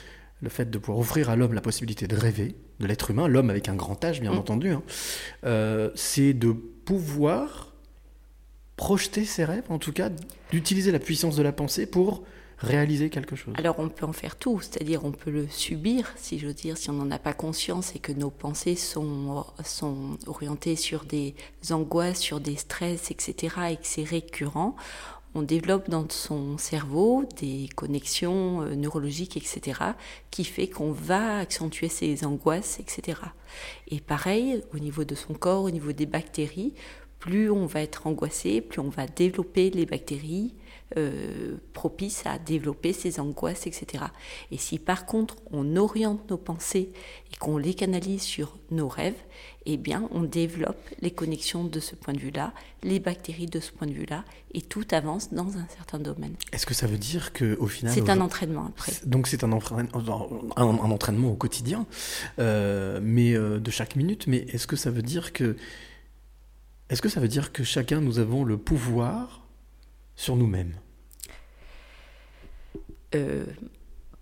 le fait de pouvoir offrir à l'homme la possibilité de rêver, de l'être humain, l'homme avec un grand H bien Mm. entendu, hein, euh, c'est de pouvoir projeter ses rêves, en tout cas d'utiliser la puissance de la pensée pour réaliser quelque chose. Alors on peut en faire tout, c'est-à-dire on peut le subir, si j'ose dire, si on n'en a pas conscience et que nos pensées sont, sont orientées sur des angoisses, sur des stress, etc., et que c'est récurrent, on développe dans son cerveau des connexions euh, neurologiques, etc., qui fait qu'on va accentuer ces angoisses, etc. Et pareil, au niveau de son corps, au niveau des bactéries, plus on va être angoissé, plus on va développer les bactéries euh, propices à développer ces angoisses, etc. Et si par contre on oriente nos pensées et qu'on les canalise sur nos rêves, eh bien on développe les connexions de ce point de vue-là, les bactéries de ce point de vue-là, et tout avance dans un certain domaine. Est-ce que ça veut dire que au final, C'est un entraînement après. Donc c'est un- un entraînement au quotidien, euh, mais euh, de chaque minute. Mais est-ce que ça veut dire que est-ce que ça veut dire que chacun nous avons le pouvoir sur nous-mêmes Euh,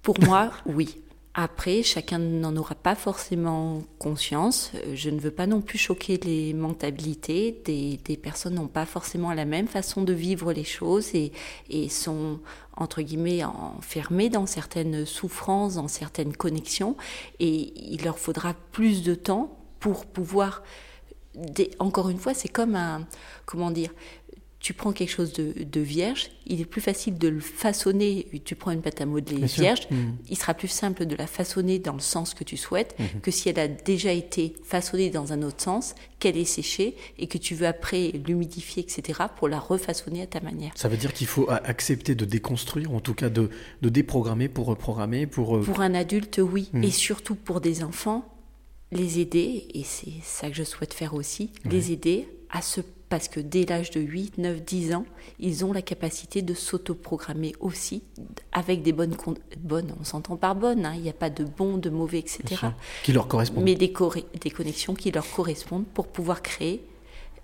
pour moi, oui. Après, chacun n'en aura pas forcément conscience. Euh, Je ne veux pas non plus choquer les mentalités. Des, personnes n'ont pas forcément la même façon de vivre les choses et, sont, entre guillemets, enfermées dans certaines souffrances, dans certaines connexions. Et il leur faudra plus de temps pour pouvoir... encore une fois, c'est comme un... Comment dire tu prends quelque chose de, de, vierge, il est plus facile de le façonner. Tu prends une pâte à modeler Bien vierge, Mhm. il sera plus simple de la façonner dans le sens que tu souhaites Mhm. que si elle a déjà été façonnée dans un autre sens, qu'elle est séchée et que tu veux après l'humidifier, etc., pour la refaçonner à ta manière. Ça veut dire qu'il faut accepter de déconstruire, en tout cas de, de déprogrammer pour reprogrammer, pour... euh, Pour un adulte, oui. Mhm. Et surtout pour des enfants, les aider, et c'est ça que je souhaite faire aussi, les aider à se... Parce que dès l'âge de 8, 9, 10 ans, ils ont la capacité de s'autoprogrammer aussi avec des bonnes... bonnes on s'entend par bonnes, hein, il n'y a pas de bons, de mauvais, etc. qui leur correspond. Mais des connexions qui leur correspondent pour pouvoir créer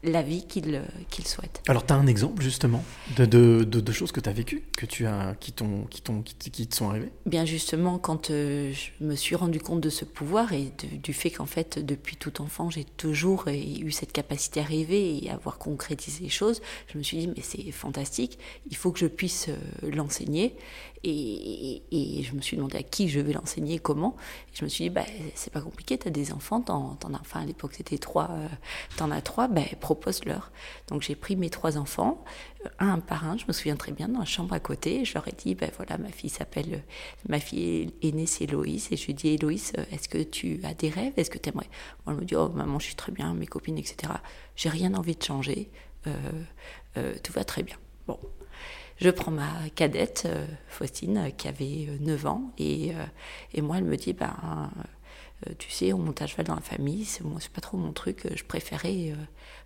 la vie qu'ils euh, qu'ils souhaitent. Alors, tu as un exemple, justement, de, de, de- de choses que tu as vécues, que tu as, qui, t'ont, qui, qui, te sont arrivées? Bien justement, quand euh, je me suis rendu compte de ce pouvoir et de- du fait qu'en fait, depuis tout enfant, j'ai toujours euh, eu cette capacité à rêver et à voir concrétiser les choses, je me suis dit, mais c'est fantastique, il faut que je puisse euh, l'enseigner. Et, je me suis demandé à qui je vais l'enseigner, comment. Et je me suis dit, bah, c'est pas compliqué, tu as des enfants, t'en, as, enfin à l'époque c'était trois, euh, t'en as trois, ben propose-leur. Donc j'ai pris mes trois enfants, euh, un par un, je me souviens très bien, dans la chambre à côté, je leur ai dit, ben voilà, ma fille s'appelle, ma fille aînée c'est Héloïse, et je lui ai dit, Héloïse, euh, est-ce que tu as des rêves, est-ce que tu aimerais elle me dit, oh maman, je suis très bien, mes copines, etc. J'ai rien envie de changer, tout va très bien. Bon. Je prends ma cadette, euh, Faustine, euh, qui avait euh, 9 ans, et, euh, et moi, elle me dit, ben, euh, tu sais, on monte à cheval dans la famille, c'est moi, c'est pas trop mon truc, euh, je préférais euh,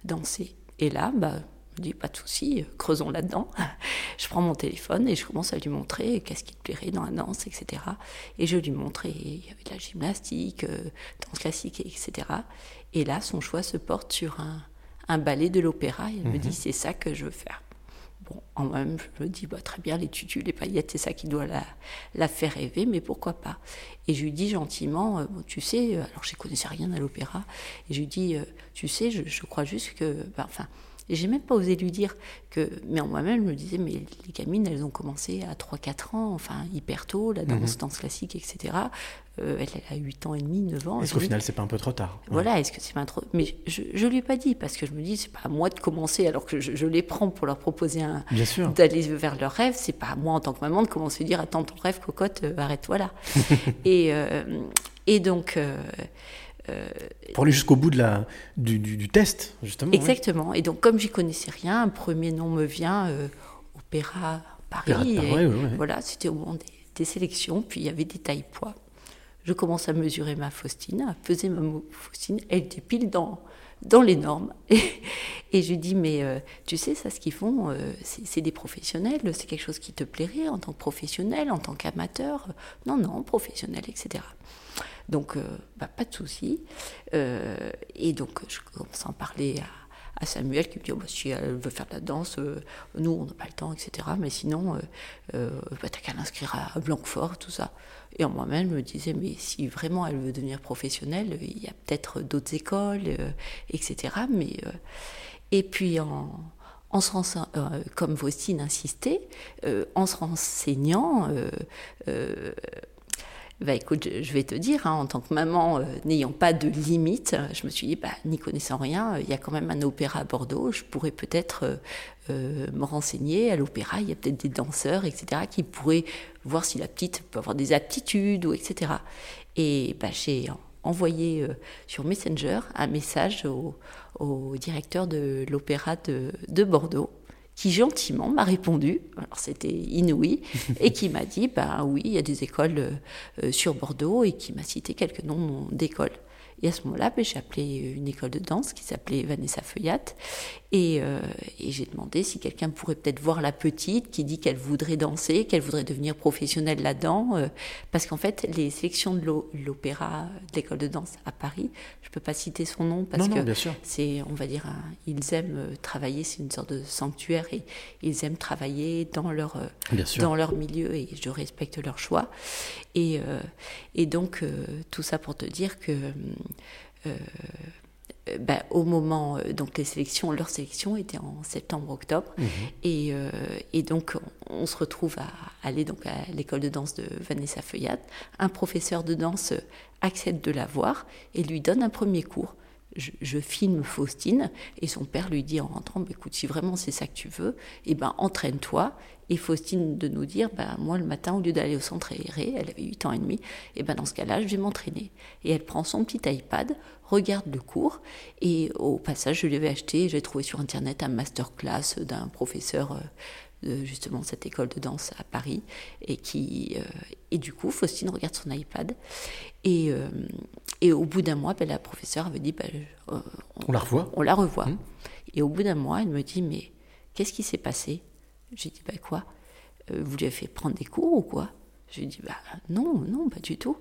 danser. Et là, bah, je me dis, pas de souci, euh, creusons là-dedans. je prends mon téléphone et je commence à lui montrer qu'est-ce qui te plairait dans la danse, etc. Et je lui montre, et il y avait de la gymnastique, euh, danse classique, etc. Et là, son choix se porte sur un, un ballet de l'opéra, et elle me dit, c'est ça que je veux faire. Bon, en même, je me dis, bah, très bien, les tutus, les paillettes, c'est ça qui doit la, la faire rêver, mais pourquoi pas. Et je lui dis gentiment, euh, bon, tu sais, euh, alors je ne connaissais rien à l'opéra, et je lui dis, euh, tu sais, je, je crois juste que, bah, et j'ai même pas osé lui dire que, mais en moi-même, je me disais, mais les gamines, elles ont commencé à 3-4 ans, enfin, hyper tôt, la danse, danse classique, etc. Euh, elle, elle a 8 ans et demi, 9 ans. Est-ce qu'au final, c'est pas un peu trop tard? Ouais. voilà, est-ce que c'est pas trop. Mais je, je lui ai pas dit parce que je me dis, c'est pas à moi de commencer alors que je, je les prends pour leur proposer un. D'aller vers leur rêve, c'est pas à moi en tant que maman de commencer à dire attends ton rêve cocotte, euh, arrête-toi là. et, euh, et donc. Euh, Pour aller jusqu'au bout de la, du, du- du test, justement. ouais. Exactement. Et donc, comme j'y connaissais rien, un premier nom me vient euh, Opéra Paris. Opéra de et Paris, ouais, ouais. Voilà, c'était au moment des, des sélections. Puis il y avait des tailles poids. Je commence à mesurer ma Faustine, à peser ma Faustine. Elle était pile dans, dans les normes. Et, et je lui dis, mais euh, tu sais, ça, ce qu'ils font, euh, c'est des professionnels. C'est quelque chose qui te plairait en tant que professionnel, en tant qu'amateur. Non, non, professionnel, etc. Donc, euh, bah, pas de souci. Euh, et donc, je commence à en parler à, Samuel qui me dit oh, bah, si elle veut faire de la danse, euh, nous, on n'a pas le temps, etc. Mais sinon, bah, t'as qu'à l'inscrire à Blanquefort, tout ça. Et en moi-même, je me disais mais si vraiment elle veut devenir professionnelle, il y a peut-être d'autres écoles, etc. Mais, et puis, en. En se euh, comme Faustine insistait, en se renseignant, bah écoute, je- vais te dire, hein, en tant que maman, euh, n'ayant pas de limite, je me suis dit, bah, n'y connaissant rien, euh, il y a quand même un opéra à Bordeaux, je pourrais peut-être euh, me renseigner à l'opéra, il y a peut-être des danseurs, etc., qui pourraient voir si la petite peut avoir des aptitudes, ou etc. Et bah, j'ai en- envoyé sur Messenger un message au, directeur de l'opéra de Bordeaux, qui gentiment m'a répondu, alors c'était inouï, et qui m'a dit, ben oui, il y a des écoles euh, sur Bordeaux, et qui m'a cité quelques noms d'écoles. Et à ce moment-là, ben, j'ai appelé une école de danse qui s'appelait Vanessa Feuillat, et, euh, et j'ai demandé si quelqu'un pourrait peut-être voir la petite qui dit qu'elle voudrait danser, qu'elle voudrait devenir professionnelle là-dedans, euh, parce qu'en fait, les sélections de l'o- l'opéra, de l'école de danse à Paris, je peux pas citer son nom parce Non, que c'est, on va dire, un- ils aiment euh, travailler, c'est une sorte de sanctuaire et ils aiment travailler dans leur, euh, dans leur milieu et je respecte leur choix. Et, euh, et donc, tout ça pour te dire que. Euh, euh, ben, au moment, euh, donc les sélections, leur sélection était en septembre-octobre, Mhm. et, euh, et donc on, se retrouve à aller donc à l'école de danse de Vanessa Feuillat. Un professeur de danse accepte de la voir et lui donne un premier cours. Je, je filme Faustine. Et son père lui dit en rentrant, bah, écoute, si vraiment c'est ça que tu veux, eh ben, entraîne-toi. Et Faustine de nous dire, ben, moi le matin, au lieu d'aller au centre aéré, elle avait 8 ans et demi, et ben, dans ce cas-là, je vais m'entraîner. Et elle prend son petit iPad, regarde le cours, et au passage, je lui avais acheté, j'ai trouvé sur Internet un masterclass d'un professeur euh, de justement cette école de danse à Paris, et, qui, euh, et du coup, Faustine regarde son iPad, et, euh, et au bout d'un mois, ben, la professeure avait dit, ben, euh, On la revoit? on la revoit. Mmh. Et au bout d'un mois, elle me dit, mais qu'est-ce qui s'est passé? J'ai dit, bah quoi? Euh, Vous lui avez fait prendre des cours ou quoi? J'ai dit, bah non, non, pas du tout.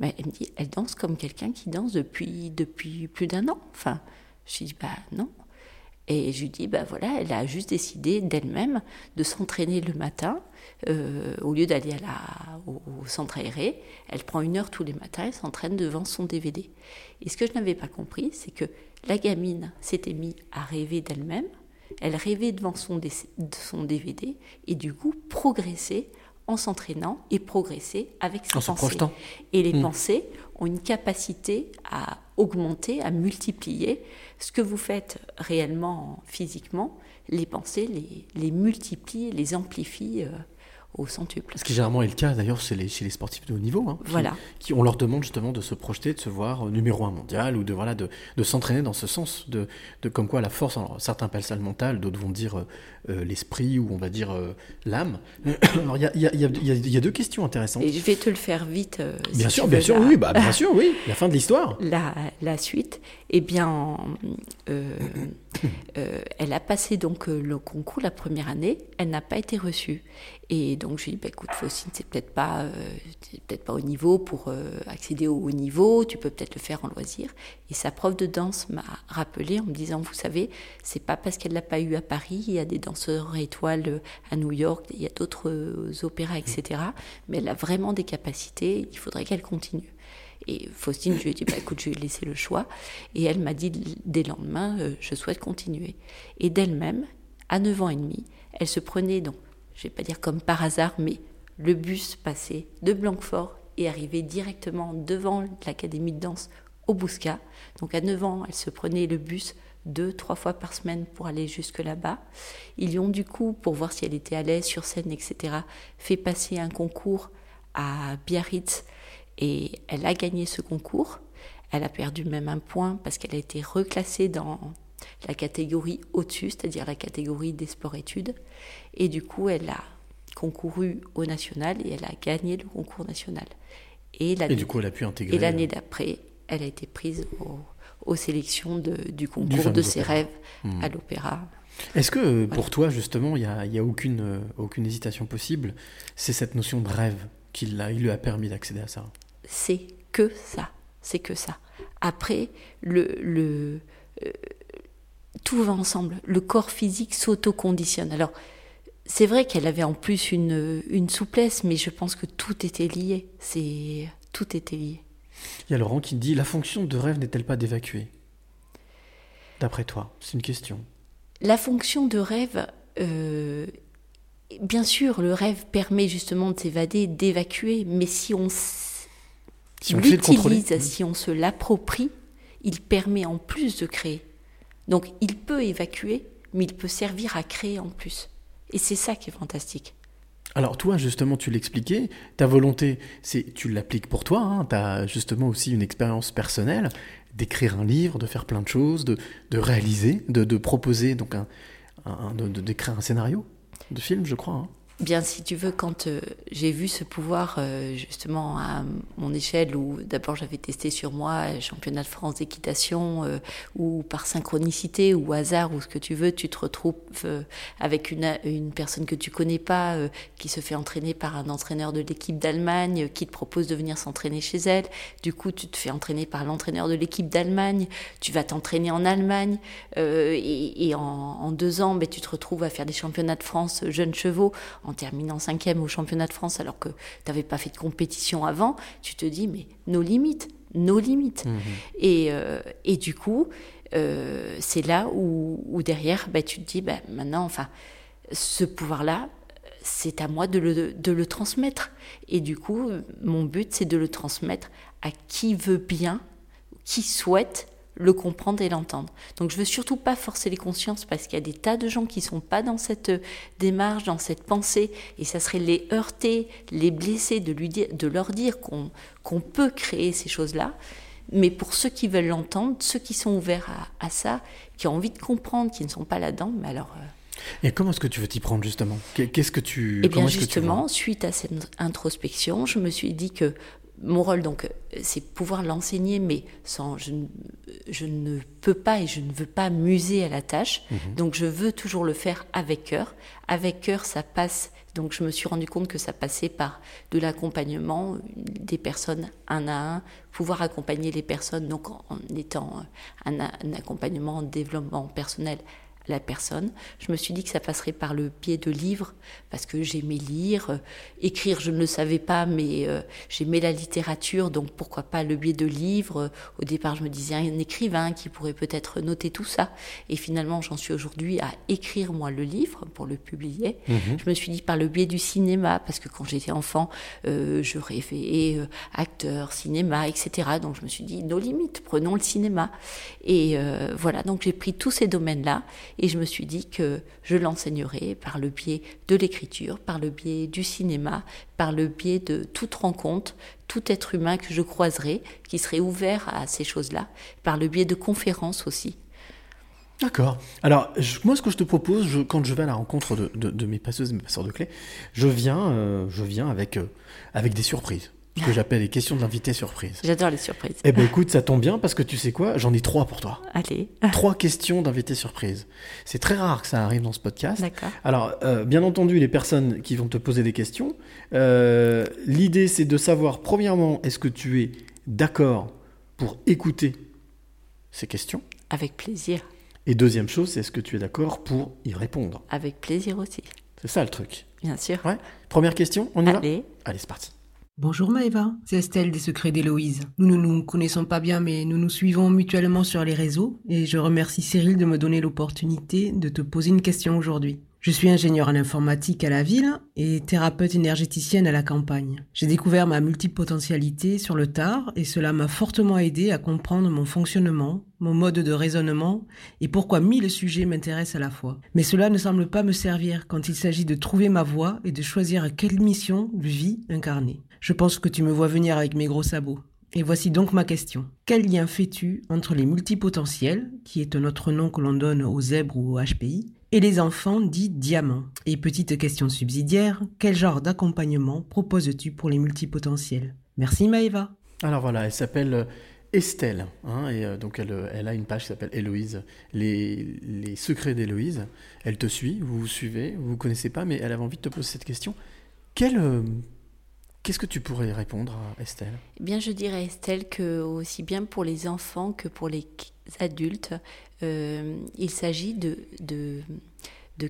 Mais elle me dit, elle danse comme quelqu'un qui danse depuis, depuis plus d'un an. Enfin, j'ai dit, bah non. Et je lui dis, bah voilà, elle a juste décidé d'elle-même de s'entraîner le matin. euh, au lieu d'aller à la- au, au centre aéré, elle prend une heure tous les matins et s'entraîne devant son DVD. Et ce que je n'avais pas compris, c'est que la gamine s'était mise à rêver d'elle-même, elle rêvait devant son, DVD et du coup progressait en s'entraînant et progresser avec ses En se pensées. projetant. Et les Mm. pensées ont une capacité à augmenter, à multiplier. Ce que vous faites réellement physiquement, les pensées les, les multiplient, les amplifient euh, au centuple. Ce qui généralement est le cas d'ailleurs chez les, chez les sportifs de haut niveau. hein, qui- Voilà. Qui, on leur demande justement de se projeter, de se voir euh, numéro un mondial ou de, voilà, de, de s'entraîner dans ce sens. De, de comme quoi la force, alors, certains appellent ça le mental, d'autres vont dire euh, euh, l'esprit ou on va dire euh, l'âme. Alors il y a, y a- y a- y a- deux questions intéressantes. Et je vais te le faire vite. euh, bien sûr, bien sûr, la- oui, bah, bien sûr, oui. La fin de l'histoire. la, la suite, eh bien, euh, elle a passé donc euh, le concours la première année, elle n'a pas été reçue. Et donc je lui ai dit, bah, écoute, Faustine, c'est peut-être pas, euh, peut-être pas au niveau pour accéder au haut niveau, tu peux peut-être le faire en loisir. Et sa prof de danse m'a rappelé en me disant, vous savez, c'est pas parce qu'elle l'a pas eu à Paris, il y a des danseurs étoiles à New York, il y a d'autres opéras, etc. Mais elle a vraiment des capacités, il faudrait qu'elle continue. Et Faustine, je lui ai dit, bah, écoute, je lui ai laissé le choix. Et elle m'a dit dès le lendemain, euh, je souhaite continuer. Et d'elle-même, à 9 ans et demi, elle se prenait donc, je vais pas dire comme par hasard, mais le bus passait de Blanquefort et arrivait directement devant l'académie de danse au Bouscat. Donc à 9 ans, elle se prenait le bus deux, trois fois par semaine pour aller jusque là-bas. Ils lui ont du coup, pour voir si elle était à l'aise sur scène, etc., fait passer un concours à Biarritz et elle a gagné ce concours. Elle a perdu même un point parce qu'elle a été reclassée dans la catégorie au-dessus, c'est-à-dire la catégorie des sports-études. Et du coup, elle a concouru au national et elle a gagné le concours national. Et, du coup, elle a pu intégrer. et l'année euh, d'après, elle a été prise au- aux sélections de- du concours de ses rêves Hmm. à l'opéra. Est-ce que pour toi, justement, il n'y a, y a aucune, euh, aucune hésitation possible? C'est cette notion de rêve qui il lui a permis d'accéder à ça. C'est que ça. C'est que ça. Après, le, le, euh, tout va ensemble. Le corps physique s'autoconditionne. Alors, c'est vrai qu'elle avait en plus une, une souplesse, mais je pense que tout était lié. C'est tout était lié. Il y a Laurent qui dit La fonction de rêve n'est-elle pas d'évacuer? D'après toi, c'est une question. La fonction de rêve, euh, bien sûr, le rêve permet justement de s'évader, d'évacuer, mais si on Si on l'utilise, si on se l'approprie, il permet en plus de créer. Donc il peut évacuer, mais il peut servir à créer en plus. Et c'est ça qui est fantastique. Alors toi, justement, tu l'expliquais, ta volonté, c'est tu l'appliques pour toi, tu as justement aussi une expérience personnelle d'écrire un livre, de faire plein de choses, de, de réaliser, de, de proposer, donc un, un- de- de- d'écrire un scénario de film, je crois. hein. Bien, si tu veux, quand euh, j'ai vu ce pouvoir, euh, justement, à mon échelle, où d'abord j'avais testé sur moi, championnat de France d'équitation, euh, où par synchronicité ou hasard, ou ce que tu veux, tu te retrouves euh, avec une, personne que tu connais pas, qui se fait entraîner par un entraîneur de l'équipe d'Allemagne, qui te propose de venir s'entraîner chez elle. Du coup, tu te fais entraîner par l'entraîneur de l'équipe d'Allemagne, tu vas t'entraîner en Allemagne, et, en, deux ans, ben, tu te retrouves à faire des championnats de France jeunes chevaux en terminant cinquième au championnat de France alors que tu n'avais pas fait de compétition avant, tu te dis mais nos limites, nos limites. Et, euh, et du coup, euh, c'est là où, où derrière, bah, tu te dis bah, maintenant, enfin, ce pouvoir-là, c'est à moi de le, de le transmettre. Et du coup, mon but, c'est de le transmettre à qui veut bien, qui souhaite le comprendre et l'entendre. Donc je veux surtout pas forcer les consciences parce qu'il y a des tas de gens qui sont pas dans cette euh, démarche, dans cette pensée, et ça serait les heurter, les blesser, de, lui dire, de leur dire qu'on qu'on peut créer ces choses-là. Mais pour ceux qui veulent l'entendre, ceux qui sont ouverts à, à, ça, qui ont envie de comprendre, qui ne sont pas là-dedans, mais alors... Euh, et comment est-ce que tu veux t'y prendre justement? Qu'est-ce que tu Eh bien justement, suite à cette introspection, je me suis dit que mon rôle, donc, c'est pouvoir l'enseigner, mais sans, je, je, ne peux pas et je ne veux pas muser à la tâche. Mhm. Donc, je veux toujours le faire avec cœur. Avec cœur, ça passe. Donc, je me suis rendu compte que ça passait par de l'accompagnement des personnes un à un, pouvoir accompagner les personnes, donc en, étant un, un accompagnement en développement personnel la personne. Je me suis dit que ça passerait par le biais de livres, parce que j'aimais lire. Euh, écrire, je ne le savais pas, mais euh, j'aimais la littérature, donc pourquoi pas le biais de livres. Euh, au départ, je me disais un écrivain qui pourrait peut-être noter tout ça. Et finalement, j'en suis aujourd'hui à écrire, moi, le livre pour le publier. Mhm. Je me suis dit par le biais du cinéma, parce que quand j'étais enfant, je rêvais acteur, cinéma, etc. Donc je me suis dit, nos limites, prenons le cinéma. Et voilà, donc j'ai pris tous ces domaines-là et je me suis dit que je l'enseignerais par le biais de l'écriture, par le biais du cinéma, par le biais de toute rencontre, tout être humain que je croiserais, qui serait ouvert à ces choses-là, par le biais de conférences aussi. D'accord. Alors, moi, ce que je te propose, quand je vais à la rencontre de, mes passeuses et mes passeurs de clés, je viens, euh, je viens avec, euh, avec des surprises ce que j'appelle les questions d'invité surprise. J'adore les surprises. Eh ben écoute, ça tombe bien parce que tu sais quoi, j'en ai trois pour toi. Allez. Trois questions d'invité surprise. C'est très rare que ça arrive dans ce podcast. D'accord. Alors, euh, bien entendu, les personnes qui vont te poser des questions, euh, l'idée c'est de savoir, premièrement, est-ce que tu es d'accord pour écouter ces questions? Avec plaisir. Et deuxième chose, c'est est-ce que tu es d'accord pour y répondre? Avec plaisir aussi. C'est ça le truc. Bien sûr. Ouais. Première question, on y Allez. va Allez, c'est parti. Bonjour Maëva, c'est Estelle des Secrets d'Héloïse. Nous ne nous connaissons pas bien mais nous nous suivons mutuellement sur les réseaux et je remercie Cyril de me donner l'opportunité de te poser une question aujourd'hui. Je suis ingénieure en informatique à la ville et thérapeute énergéticienne à la campagne. J'ai découvert ma multipotentialité sur le tard et cela m'a fortement aidé à comprendre mon fonctionnement, mon mode de raisonnement et pourquoi mille sujets m'intéressent à la fois. Mais cela ne semble pas me servir quand il s'agit de trouver ma voie et de choisir quelle mission de vie incarner. Je pense que tu me vois venir avec mes gros sabots. Et voici donc ma question. Quel lien fais-tu entre les multipotentiels, qui est un autre nom que l'on donne aux zèbres ou aux HPI, et les enfants dits diamants Et petite question subsidiaire, quel genre d'accompagnement proposes-tu pour les multipotentiels? Merci Maëva. Alors voilà, elle s'appelle euh, Estelle, hein, et euh, donc elle, elle, a une page qui s'appelle Héloïse, les, les secrets d'Héloïse. Elle te suit, vous vous suivez, vous ne connaissez pas, mais elle avait envie de te poser cette question. Quel, euh, Qu'est-ce que tu pourrais répondre à Estelle? Eh Bien, je dirais à Estelle que aussi bien pour les enfants que pour les adultes, euh, il s'agit de,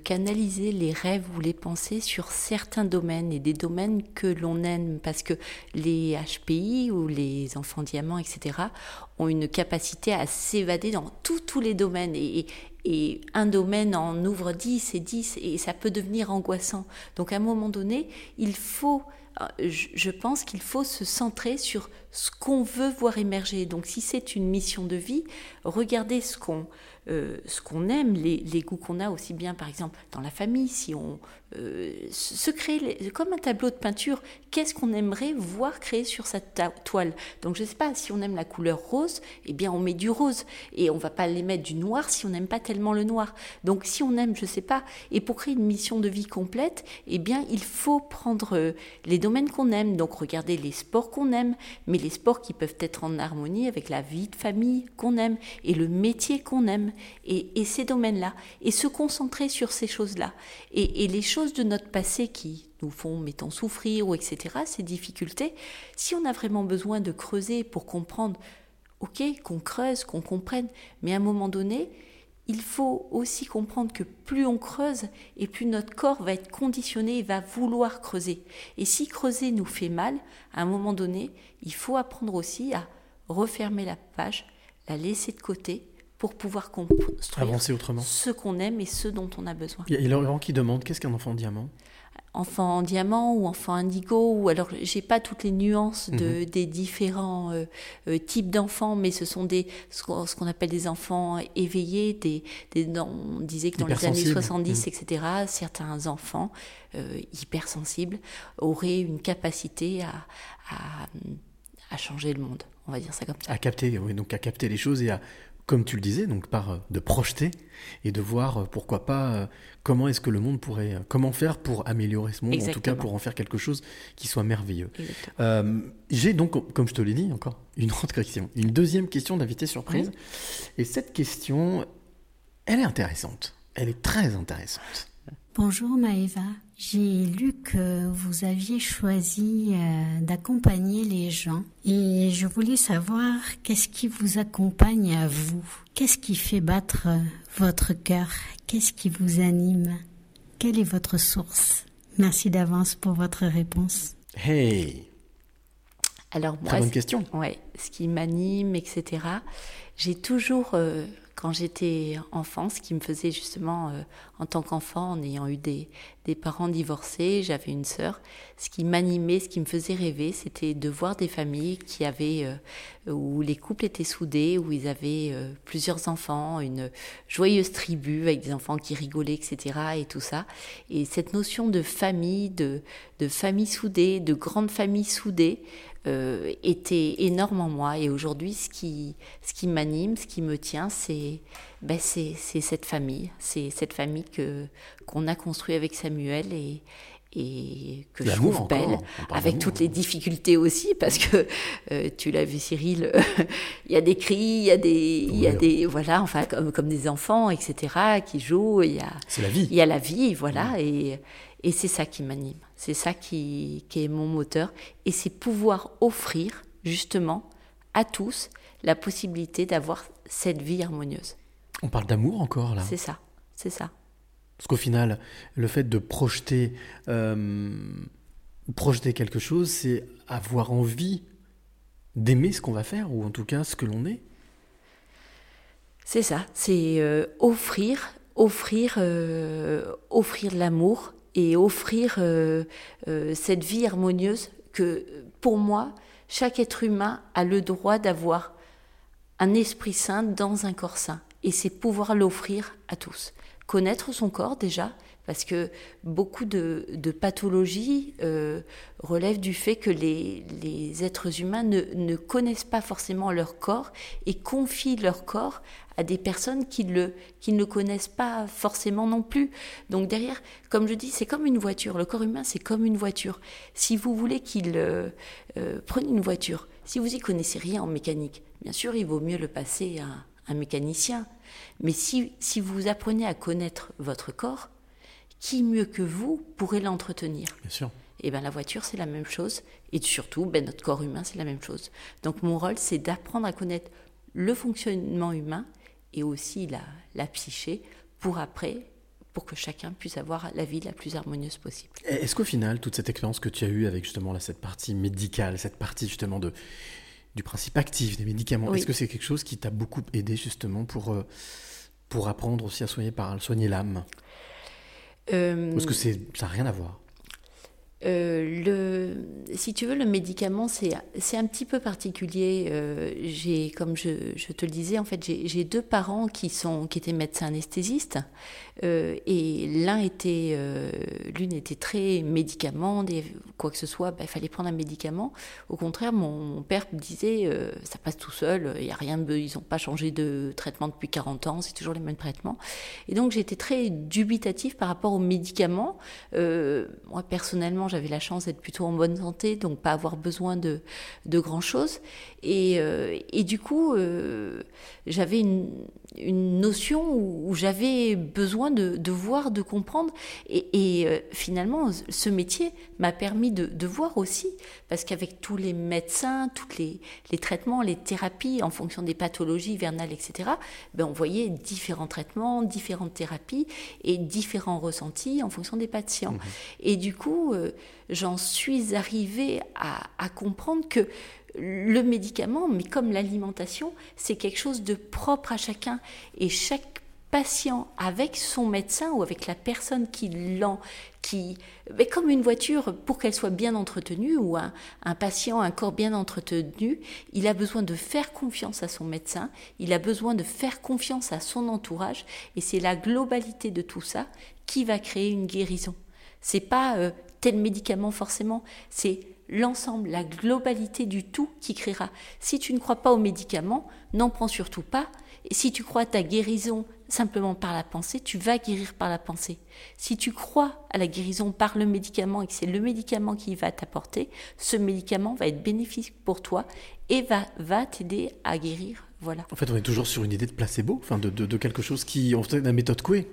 canaliser les rêves ou les pensées sur certains domaines et des domaines que l'on aime, parce que les HPI ou les enfants diamants, etc., ont une capacité à s'évader dans tous les domaines. Et, un domaine en ouvre 10 et 10 et ça peut devenir angoissant. Donc à un moment donné, il faut je pense qu'il faut se centrer sur ce qu'on veut voir émerger. Donc si c'est une mission de vie, regardez ce qu'on euh, aime, les, les goûts qu'on a aussi bien par exemple dans la famille, si on euh, se crée comme un tableau de peinture, qu'est-ce qu'on aimerait voir créer sur cette toile? Donc je ne sais pas, si on aime la couleur rose, eh bien on met du rose. Et on va pas les mettre du noir si on n'aime pas tellement le noir. Donc si on aime, je ne sais pas, et pour créer une mission de vie complète, eh bien il faut prendre les domaines qu'on aime, donc regarder les sports qu'on aime, mais les sports qui peuvent être en harmonie avec la vie de famille qu'on aime et le métier qu'on aime. Et, ces domaines-là et se concentrer sur ces choses-là. Et, les choses de notre passé qui nous font, mettons, souffrir ou etc., ces difficultés, si on a vraiment besoin de creuser pour comprendre, ok, qu'on creuse, qu'on comprenne, mais à un moment donné, il faut aussi comprendre que plus on creuse et plus notre corps va être conditionné et va vouloir creuser. Et si creuser nous fait mal, à un moment donné, il faut apprendre aussi à refermer la page, la laisser de côté pour pouvoir construire Avancer autrement. ce qu'on aime et ce dont on a besoin. Il y a Laurent qui demande qu'est-ce qu'un enfant diamant? Enfant diamant ou enfant indigo ou alors j'ai pas toutes les nuances de, Mhm. des différents euh, euh, types d'enfants mais ce sont des ce qu'on appelle des enfants éveillés des, on disait que dans les années Hypersensibles. 70 Mhm. etc certains enfants euh, hypersensibles auraient une capacité à, à à changer le monde on va dire ça comme ça À capter, oui, donc à capter les choses et à, comme tu le disais, donc par euh, de projeter et de voir euh, pourquoi pas euh, comment est-ce que le monde pourrait, comment faire pour améliorer ce monde, en tout cas pour en faire quelque chose qui soit merveilleux. Euh, J'ai donc, comme je te l'ai dit encore, une autre question, une deuxième question d'invité surprise. Et cette question, elle est intéressante. Elle est très intéressante. Bonjour Maëva, j'ai lu que vous aviez choisi euh, d'accompagner les gens et je voulais savoir qu'est-ce qui vous accompagne à vous Qu'est-ce qui fait battre euh, votre cœur? Qu'est-ce qui vous anime? Quelle est votre source? Merci d'avance pour votre réponse. Hey, Alors moi, très bonne ce- question. Ouais, ce qui m'anime, etc. J'ai toujours, euh, quand j'étais enfant, ce qui me faisait justement, euh, en tant qu'enfant, en ayant eu des, des parents divorcés, j'avais une sœur, ce qui m'animait, ce qui me faisait rêver, c'était de voir des familles qui avaient, euh, où les couples étaient soudés, où ils avaient euh, plusieurs enfants, une joyeuse tribu avec des enfants qui rigolaient, etc. et tout ça. Et cette notion de famille, de, de famille soudée, de grande famille soudée, euh, était énorme en moi. Et aujourd'hui, ce qui, ce qui m'anime, ce qui me tient, c'est ben, c'est cette famille. C'est cette famille que qu'on a construit avec Samuel et, et que je trouve belle, parle avec toutes les difficultés aussi, parce que euh, tu l'as vu Cyril, il y a des cris, il y a des, il y a des, voilà, enfin comme, comme des enfants, etc., qui jouent, il y a, C'est la vie. il y a la vie, voilà, et, et c'est ça qui m'anime, c'est ça qui, qui est mon moteur, et c'est pouvoir offrir justement à tous la possibilité d'avoir cette vie harmonieuse. On parle d'amour encore là. C'est ça, c'est ça. Parce qu'au final, le fait de projeter, euh, projeter quelque chose, c'est avoir envie d'aimer ce qu'on va faire, ou en tout cas ce que l'on est. C'est ça, c'est euh, offrir, offrir, euh, offrir l'amour et offrir euh, euh, cette vie harmonieuse que, pour moi, chaque être humain a le droit d'avoir un esprit sain dans un corps sain. Et c'est pouvoir l'offrir à tous. Connaître son corps déjà, parce que beaucoup de, pathologies euh, relèvent du fait que les, êtres humains ne, connaissent pas forcément leur corps et confient leur corps à des personnes qui, le, qui ne le connaissent pas forcément non plus. Donc derrière, comme je dis, c'est comme une voiture. Le corps humain, c'est comme une voiture. Si vous voulez qu'il... Euh, euh, prenez une voiture. Si vous y connaissez rien en mécanique, bien sûr, il vaut mieux le passer à un mécanicien. Mais si, si vous apprenez à connaître votre corps, qui mieux que vous pourrait l'entretenir? Bien sûr. Et bien la voiture, c'est la même chose. Et surtout, ben, notre corps humain, c'est la même chose. Donc mon rôle, c'est d'apprendre à connaître le fonctionnement humain et aussi la, la psyché pour après, pour que chacun puisse avoir la vie la plus harmonieuse possible. Est-ce qu'au final, toute cette expérience que tu as eue avec justement là, cette partie médicale, cette partie justement de, du principe actif des médicaments, Oui. est-ce que c'est quelque chose qui t'a beaucoup aidé justement pour, euh, pour apprendre aussi à soigner, par, soigner l'âme? Parce que c'est, ça n'a rien à voir. Euh, le, si tu veux, le médicament, c'est un petit peu particulier. Euh, j'ai, comme je, je te le disais, en fait, j'ai j'ai deux parents qui sont qui étaient médecins anesthésistes, euh, et l'un était, euh, l'une était très médicament, quoi que ce soit, bah, il fallait prendre un médicament. Au contraire, mon, père me disait, euh, ça passe tout seul, il y a rien, ils n'ont pas changé de traitement depuis 40 ans, c'est toujours les mêmes traitements. Et donc j'étais très dubitatif par rapport aux médicaments. Moi personnellement, j'avais la chance d'être plutôt en bonne santé, donc pas avoir besoin de, de grand chose. Et, du coup, j'avais une, une notion où, où j'avais besoin de, de voir, de comprendre. Et, et euh, finalement, ce métier m'a permis de, de voir aussi, parce qu'avec tous les médecins, tous les, les traitements, les thérapies en fonction des pathologies vernales, etc., ben, on voyait différents traitements, différentes thérapies et différents ressentis en fonction des patients. Et du coup, euh, j'en suis arrivée à, à comprendre que le médicament, mais comme l'alimentation, c'est quelque chose de propre à chacun. Et chaque patient avec son médecin ou avec la personne qui l'en qui mais comme une voiture pour qu'elle soit bien entretenue ou un, un, patient un corps bien entretenu il a besoin de faire confiance à son médecin il a besoin de faire confiance à son entourage et c'est la globalité de tout ça qui va créer une guérison c'est pas euh, tel médicament forcément c'est l'ensemble, la globalité du tout qui créera. Si tu ne crois pas aux médicaments, n'en prends surtout pas. Et si tu crois à ta guérison simplement par la pensée, tu vas guérir par la pensée. Si tu crois à la guérison par le médicament et que c'est le médicament qui va t'apporter, ce médicament va être bénéfique pour toi et va, va t'aider à guérir. Voilà. En fait, on est toujours sur une idée de placebo, enfin de, de, quelque chose qui, en fait, la méthode Coué.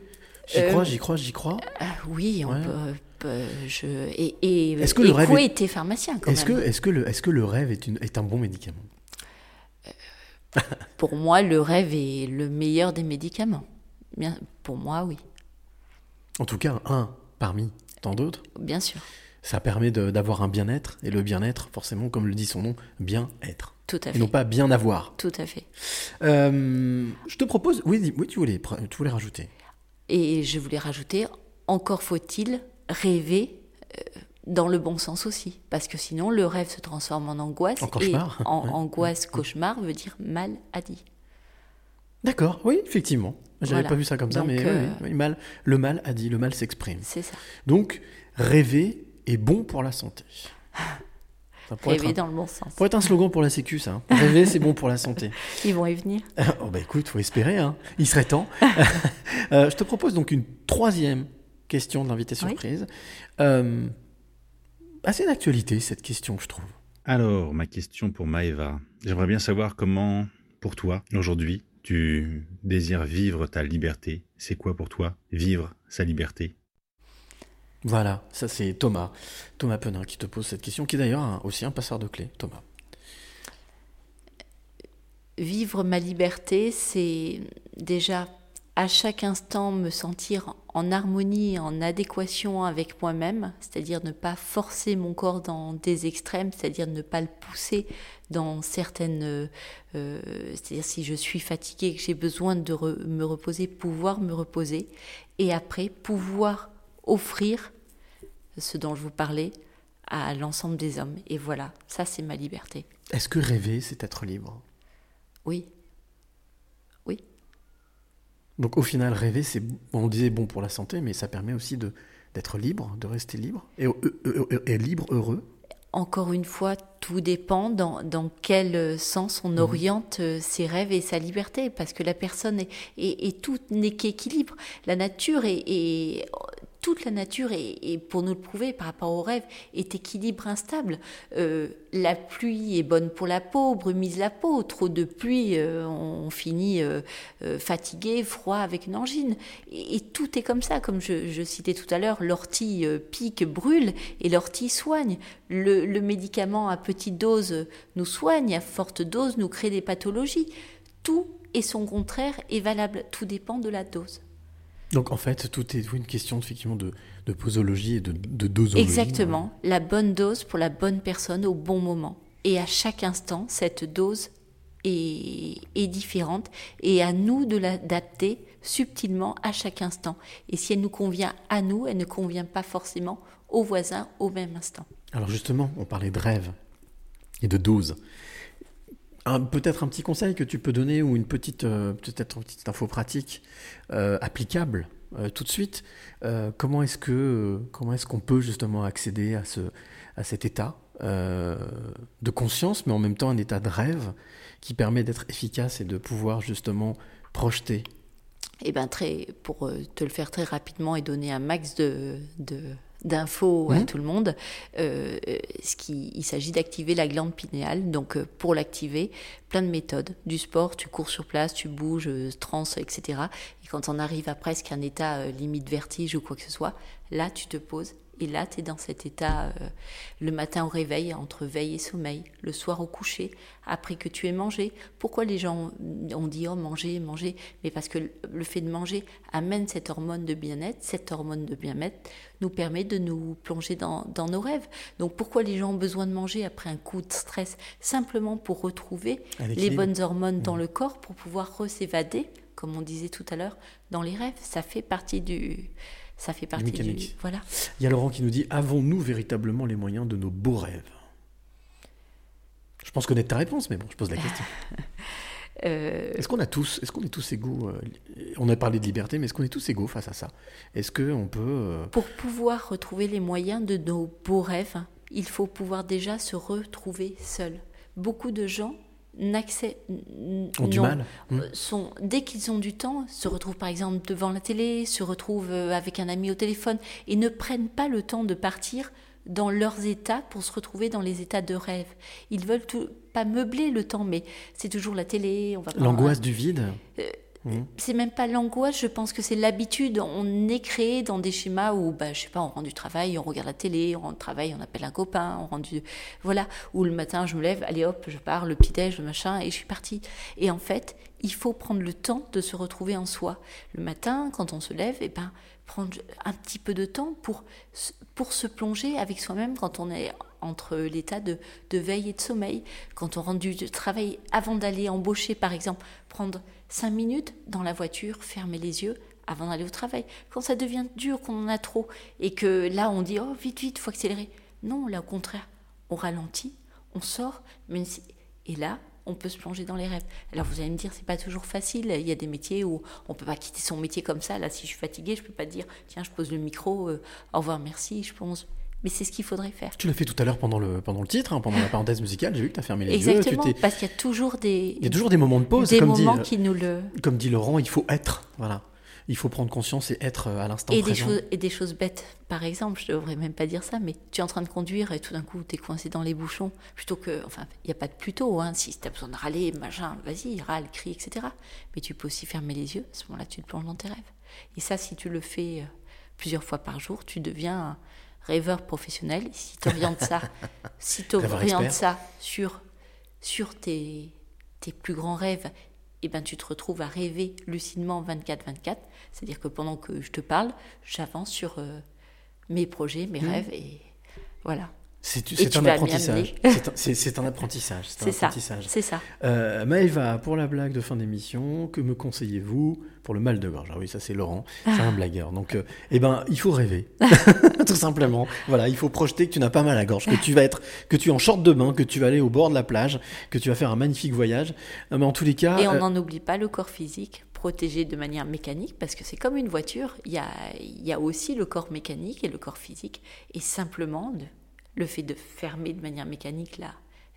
J'y euh, crois, j'y crois, j'y crois. Euh, oui, on ouais. peut, je, et, et, est-ce que et le rêve est... était pharmacien quand est-ce même. Que, est-ce, que le, est-ce que le rêve est, une, est un bon médicament? Euh, Pour moi, le rêve est le meilleur des médicaments. Bien, pour moi, oui. En tout cas, un parmi tant d'autres. Bien sûr. Ça permet de, d'avoir un bien-être, et le bien-être, forcément, comme le dit son nom, bien-être. Tout à fait. Et non pas bien avoir. Tout à fait. Euh, je te propose, oui, oui tu, voulais, tu voulais rajouter. Et je voulais rajouter, encore faut-il rêver euh, dans le bon sens aussi. Parce que sinon, le rêve se transforme en angoisse. En cauchemar. Et en ouais. angoisse, cauchemar veut dire maladie. D'accord, oui, effectivement. J'avais Voilà. pas vu ça comme ça, mais euh, oui, oui, mal, le mal a dit, le mal s'exprime. C'est ça. Donc, rêver est bon pour la santé. Ça pourrait Rêver être un- dans le bon sens. pourrait être un slogan pour la Sécu, ça. hein. Rêver, c'est bon pour la santé. Ils vont y venir. Oh bah écoute, faut espérer, hein. il serait temps. Euh, je te propose donc une troisième question de l'invité Oui. surprise. Euh, assez d'actualité cette question, je trouve. Alors, ma question pour Maëva. J'aimerais bien savoir comment, pour toi, aujourd'hui, tu désires vivre ta liberté. C'est quoi pour toi vivre sa liberté? Voilà, ça c'est Thomas, Thomas Penin qui te pose cette question, qui est d'ailleurs aussi un passeur de clés, Thomas. Vivre ma liberté, c'est déjà à chaque instant me sentir en harmonie, en adéquation avec moi-même, c'est-à-dire ne pas forcer mon corps dans des extrêmes, c'est-à-dire ne pas le pousser dans certaines... euh, c'est-à-dire si je suis fatiguée, que j'ai besoin de me reposer, pouvoir me reposer, et après pouvoir offrir ce dont je vous parlais à l'ensemble des hommes. Et voilà, ça c'est ma liberté. Est-ce que rêver, c'est être libre? Oui. Donc au final, rêver, c'est, on disait, bon pour la santé, mais ça permet aussi de, d'être libre, de rester libre, et, et- et- et libre, heureux. Encore une fois, tout dépend dans, dans quel sens on oriente euh, ses rêves et sa liberté, parce que la personne est, et, et tout n'est qu'équilibre. La nature est, est- toute la nature et pour nous le prouver par rapport au rêve, est équilibre instable. Euh, la pluie est bonne pour la peau, brumise la peau. Trop de pluie, euh, on finit euh, fatigué, froid, avec une angine. Et, tout est comme ça, comme je, citais tout à l'heure, l'ortie pique, brûle, et l'ortie soigne. Le, médicament à petite dose nous soigne, à forte dose nous crée des pathologies. Tout et son contraire est valable. Tout dépend de la dose. Donc en fait, tout est une question effectivement de, de posologie et de, de dosologie. Exactement, la bonne dose pour la bonne personne au bon moment. Et à chaque instant, cette dose est, est différente et à nous de l'adapter subtilement à chaque instant. Et si elle nous convient à nous, elle ne convient pas forcément au voisin au même instant. Alors justement, on parlait de rêve et de dose. Peut-être un petit conseil que tu peux donner ou une petite, euh, peut-être une petite info pratique euh, applicable euh, tout de suite. Comment est-ce que, comment est-ce qu'on peut justement accéder à ce, à cet état de conscience, mais en même temps un état de rêve qui permet d'être efficace et de pouvoir justement projeter? Eh ben très, pour te le faire très rapidement et donner un max de, de- d'infos à Mhm. tout le monde, euh, ce qui, il s'agit d'activer la glande pinéale. Donc euh, pour l'activer, plein de méthodes. Du sport, tu cours sur place, tu bouges, euh, trans, etc. Et quand on arrive à presque un état limite vertige ou quoi que ce soit, là tu te poses Et là, tu es dans cet état euh, le matin au réveil, entre veille et sommeil, le soir au coucher, après que tu aies mangé. Pourquoi les gens ont dit oh manger, manger? Mais parce que le fait de manger amène cette hormone de bien-être. Cette hormone de bien-être nous permet de nous plonger dans, dans nos rêves. Donc pourquoi les gens ont besoin de manger après un coup de stress? Simplement pour retrouver les bonnes hormones dans le corps, pour pouvoir s'évader, comme on disait tout à l'heure, dans les rêves. Ça fait partie du ça fait partie du voilà. Il y a Laurent qui nous dit avons-nous véritablement les moyens de nos beaux rêves? Je pense connaître ta réponse, mais bon, je pose la question. Euh, est-ce qu'on a tous, est-ce qu'on est tous égaux euh, On a parlé de liberté, mais est-ce qu'on est tous égaux face à ça? Est-ce que on peut euh, Pour pouvoir retrouver les moyens de nos beaux rêves, il faut pouvoir déjà se retrouver seul. Beaucoup de gens n'accès ont du mal hmm. sont dès qu'ils ont du temps se retrouvent par exemple devant la télé se retrouvent avec un ami au téléphone et ne prennent pas le temps de partir dans leurs états pour se retrouver dans les états de rêve. Ils veulent tout, pas meubler le temps, mais c'est toujours la télé. L'angoisse du vide. Euh. C'est même pas l'angoisse, je pense que c'est l'habitude. On est créé dans des schémas où, bah, je sais pas, on rend du travail, on regarde la télé, on rend du travail, on appelle un copain, on rend du. Voilà. Ou le matin, je me lève, allez hop, je pars, le petit-déj, le machin, et je suis partie. Et en fait, il faut prendre le temps de se retrouver en soi. Le matin, quand on se lève, et eh ben, prendre un petit peu de temps pour, pour se plonger avec soi-même quand on est entre l'état de, de, veille et de sommeil. Quand on rentre du travail, avant d'aller embaucher par exemple, prendre cinq minutes dans la voiture, fermer les yeux avant d'aller au travail. Quand ça devient dur, qu'on en a trop, et que là on dit oh vite vite, faut accélérer. Non, là au contraire, on ralentit, on sort, et là on peut se plonger dans les rêves. Alors vous allez me dire, c'est pas toujours facile. Il y a des métiers où on peut pas quitter son métier comme ça. Là, si je suis fatiguée, je peux pas dire, tiens, je pose le micro, euh, au revoir, merci, je pense. Mais c'est ce qu'il faudrait faire. Tu l'as fait tout à l'heure pendant le, pendant le titre, hein, pendant la parenthèse musicale. J'ai vu que tu as fermé les yeux. Exactement, parce qu'il y a toujours des. Il y a toujours des moments de pause. Des comme moments dit, qui nous le. Comme dit Laurent, il faut être. Voilà il faut prendre conscience et être euh, à l'instant présent. Des choses, et des choses bêtes. Par exemple, je ne devrais même pas dire ça, mais tu es en train de conduire et tout d'un coup, tu es coincé dans les bouchons. Plutôt que. Enfin, il n'y a pas de plutôt. Hein, si tu as besoin de râler, machin, vas-y, râle, crie, etc. Mais tu peux aussi fermer les yeux. À ce moment-là, tu te plonges dans tes rêves. Et ça, si tu le fais euh, plusieurs fois par jour, tu deviens un rêveur professionnel. Si tu orientes ça, si ça sur, sur tes, tes plus grands rêves et eh ben, tu te retrouves à rêver lucidement 24-24. C'est-à-dire que pendant que je te parle, j'avance sur euh, mes projets, mes mmh. rêves, et voilà. C'est un, apprentissage. C'est un, apprentissage. C'est ça. C'est ça. Euh, Maëva, pour la blague de fin d'émission, que me conseillez-vous? Pour le mal de gorge ah Oui, ça c'est Laurent, c'est un blagueur. Donc, euh, eh ben, il faut rêver, tout simplement. Voilà, il faut projeter que tu n'as pas mal à la gorge, que tu vas être, que tu es en short de bain, que tu vas aller au bord de la plage, que tu vas faire un magnifique voyage. Mais en tous les cas. Et on euh, n'en oublie pas le corps physique protégé de manière mécanique, parce que c'est comme une voiture, il y a, y a aussi le corps mécanique et le corps physique, et simplement le fait de fermer de manière mécanique la,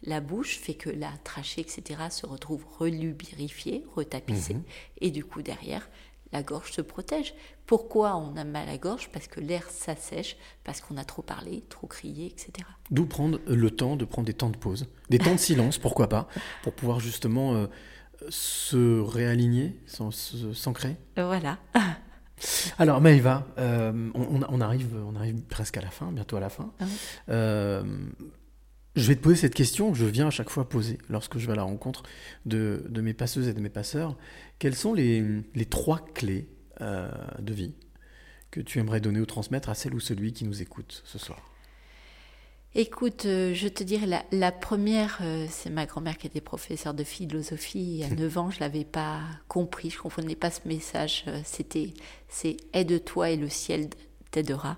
la bouche fait que la trachée, etc., se retrouve relubrifiée, retapissée, mhm. et du coup derrière, la gorge se protège. Pourquoi on a mal à la gorge? Parce que l'air s'assèche, parce qu'on a trop parlé, trop crié, etc. D'où prendre le temps de prendre des temps de pause, des temps de silence, pourquoi pas, pour pouvoir justement euh, se réaligner, s'ancrer. Voilà. Alors Maëva, euh, on, arrive, on arrive presque à la fin, bientôt à la fin. Ah euh, je vais te poser cette question que je viens à chaque fois poser lorsque je vais à la rencontre de, mes passeuses et de mes passeurs. Quelles sont les, trois clés euh, de vie que tu aimerais donner ou transmettre à celle ou celui qui nous écoute ce soir? Écoute, euh, je te dirais, la, première, euh, c'est ma grand-mère qui était professeure de philosophie. À 9 ans, je l'avais pas compris, je comprenais pas ce message. C'était, c'est aide-toi et le ciel t'aidera.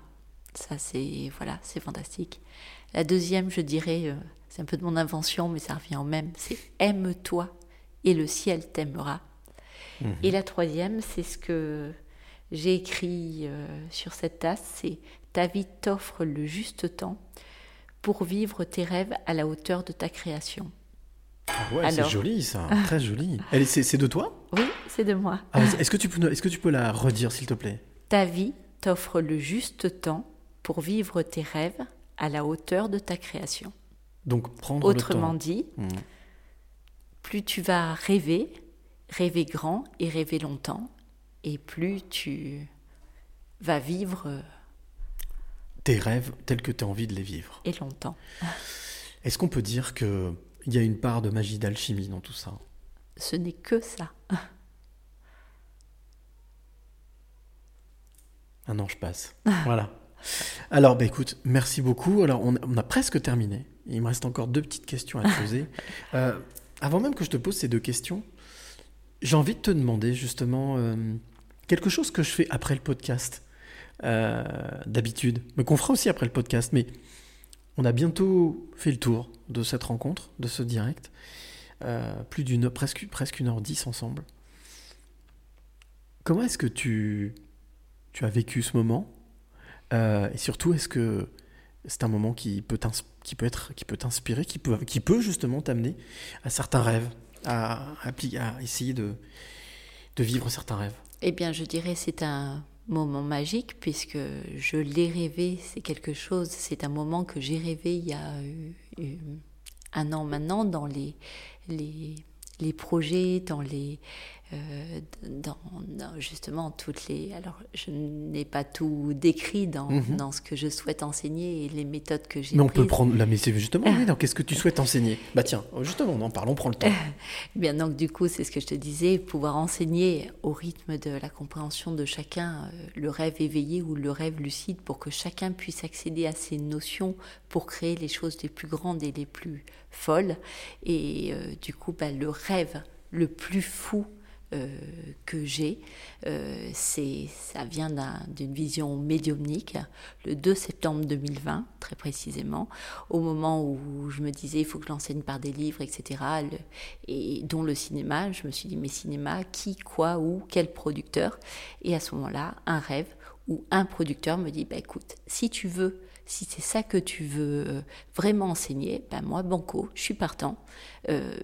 Ça, c'est, voilà, c'est fantastique. La deuxième, je dirais, c'est un peu de mon invention, mais ça revient au même, c'est aime-toi et le ciel t'aimera. Mhm. Et la troisième, c'est ce que j'ai écrit sur cette tasse, c'est ta vie t'offre le juste temps pour vivre tes rêves à la hauteur de ta création. Ah ouais, c'est joli ça, très joli. C'est de toi? Oui, c'est de moi. Ah, est-ce que, tu peux, est que tu peux la redire s'il te plaît Ta vie t'offre le juste temps pour vivre tes rêves à la hauteur de ta création. Donc prendre Autrement le temps. dit, hmm. plus tu vas rêver, rêver grand et rêver longtemps, et plus tu vas vivre tes rêves tels que tu as envie de les vivre. Et longtemps. Est-ce qu'on peut dire qu'il y a une part de magie d'alchimie dans tout ça? Ce n'est que ça. Un ange passe. voilà. Alors, bah, écoute, merci beaucoup. Alors, on, a presque terminé. Il me reste encore deux petites questions à te poser. Euh, avant même que je te pose ces deux questions, j'ai envie de te demander justement euh, quelque chose que je fais après le podcast, euh, d'habitude, mais qu'on fera aussi après le podcast. Mais on a bientôt fait le tour de cette rencontre, de ce direct. plus d'une presque, presque une heure dix ensemble. Comment est-ce que tu, tu as vécu ce moment? Euh, et surtout, est-ce que c'est un moment qui peut, qui peut être, qui peut t'inspirer, qui peut, qui peut justement t'amener à certains rêves, à, essayer de, de vivre certains rêves? Eh bien, je dirais c'est un moment magique puisque je l'ai rêvé. C'est quelque chose. C'est un moment que j'ai rêvé il y a euh, un an maintenant dans les les, les projets, dans les euh, dans, justement toutes les. Alors, je n'ai pas tout décrit dans, mhm. dans, ce que je souhaite enseigner et les méthodes que j'ai. Mais on peut prendre. Là, mais justement, oui, qu'est-ce que tu souhaites enseigner? Bah tiens, justement, on en parle, on prend le temps. Bien, donc du coup, c'est ce que je te disais, pouvoir enseigner au rythme de la compréhension de chacun euh, le rêve éveillé ou le rêve lucide pour que chacun puisse accéder à ces notions pour créer les choses les plus grandes et les plus folles. Et euh, du coup, bah, le rêve le plus fou euh, que j'ai, euh, ça vient d'une vision médiumnique, le 2 septembre 2020, très précisément, au moment où je me disais il faut que je l'enseigne par des livres, etc., et dont le cinéma, je me suis dit mais cinéma, qui, quoi, où, quel producteur? Et à ce moment-là, un rêve où un producteur me dit bah, écoute, si tu veux si c'est ça que tu veux euh, vraiment enseigner, ben moi, Banco, je suis partant,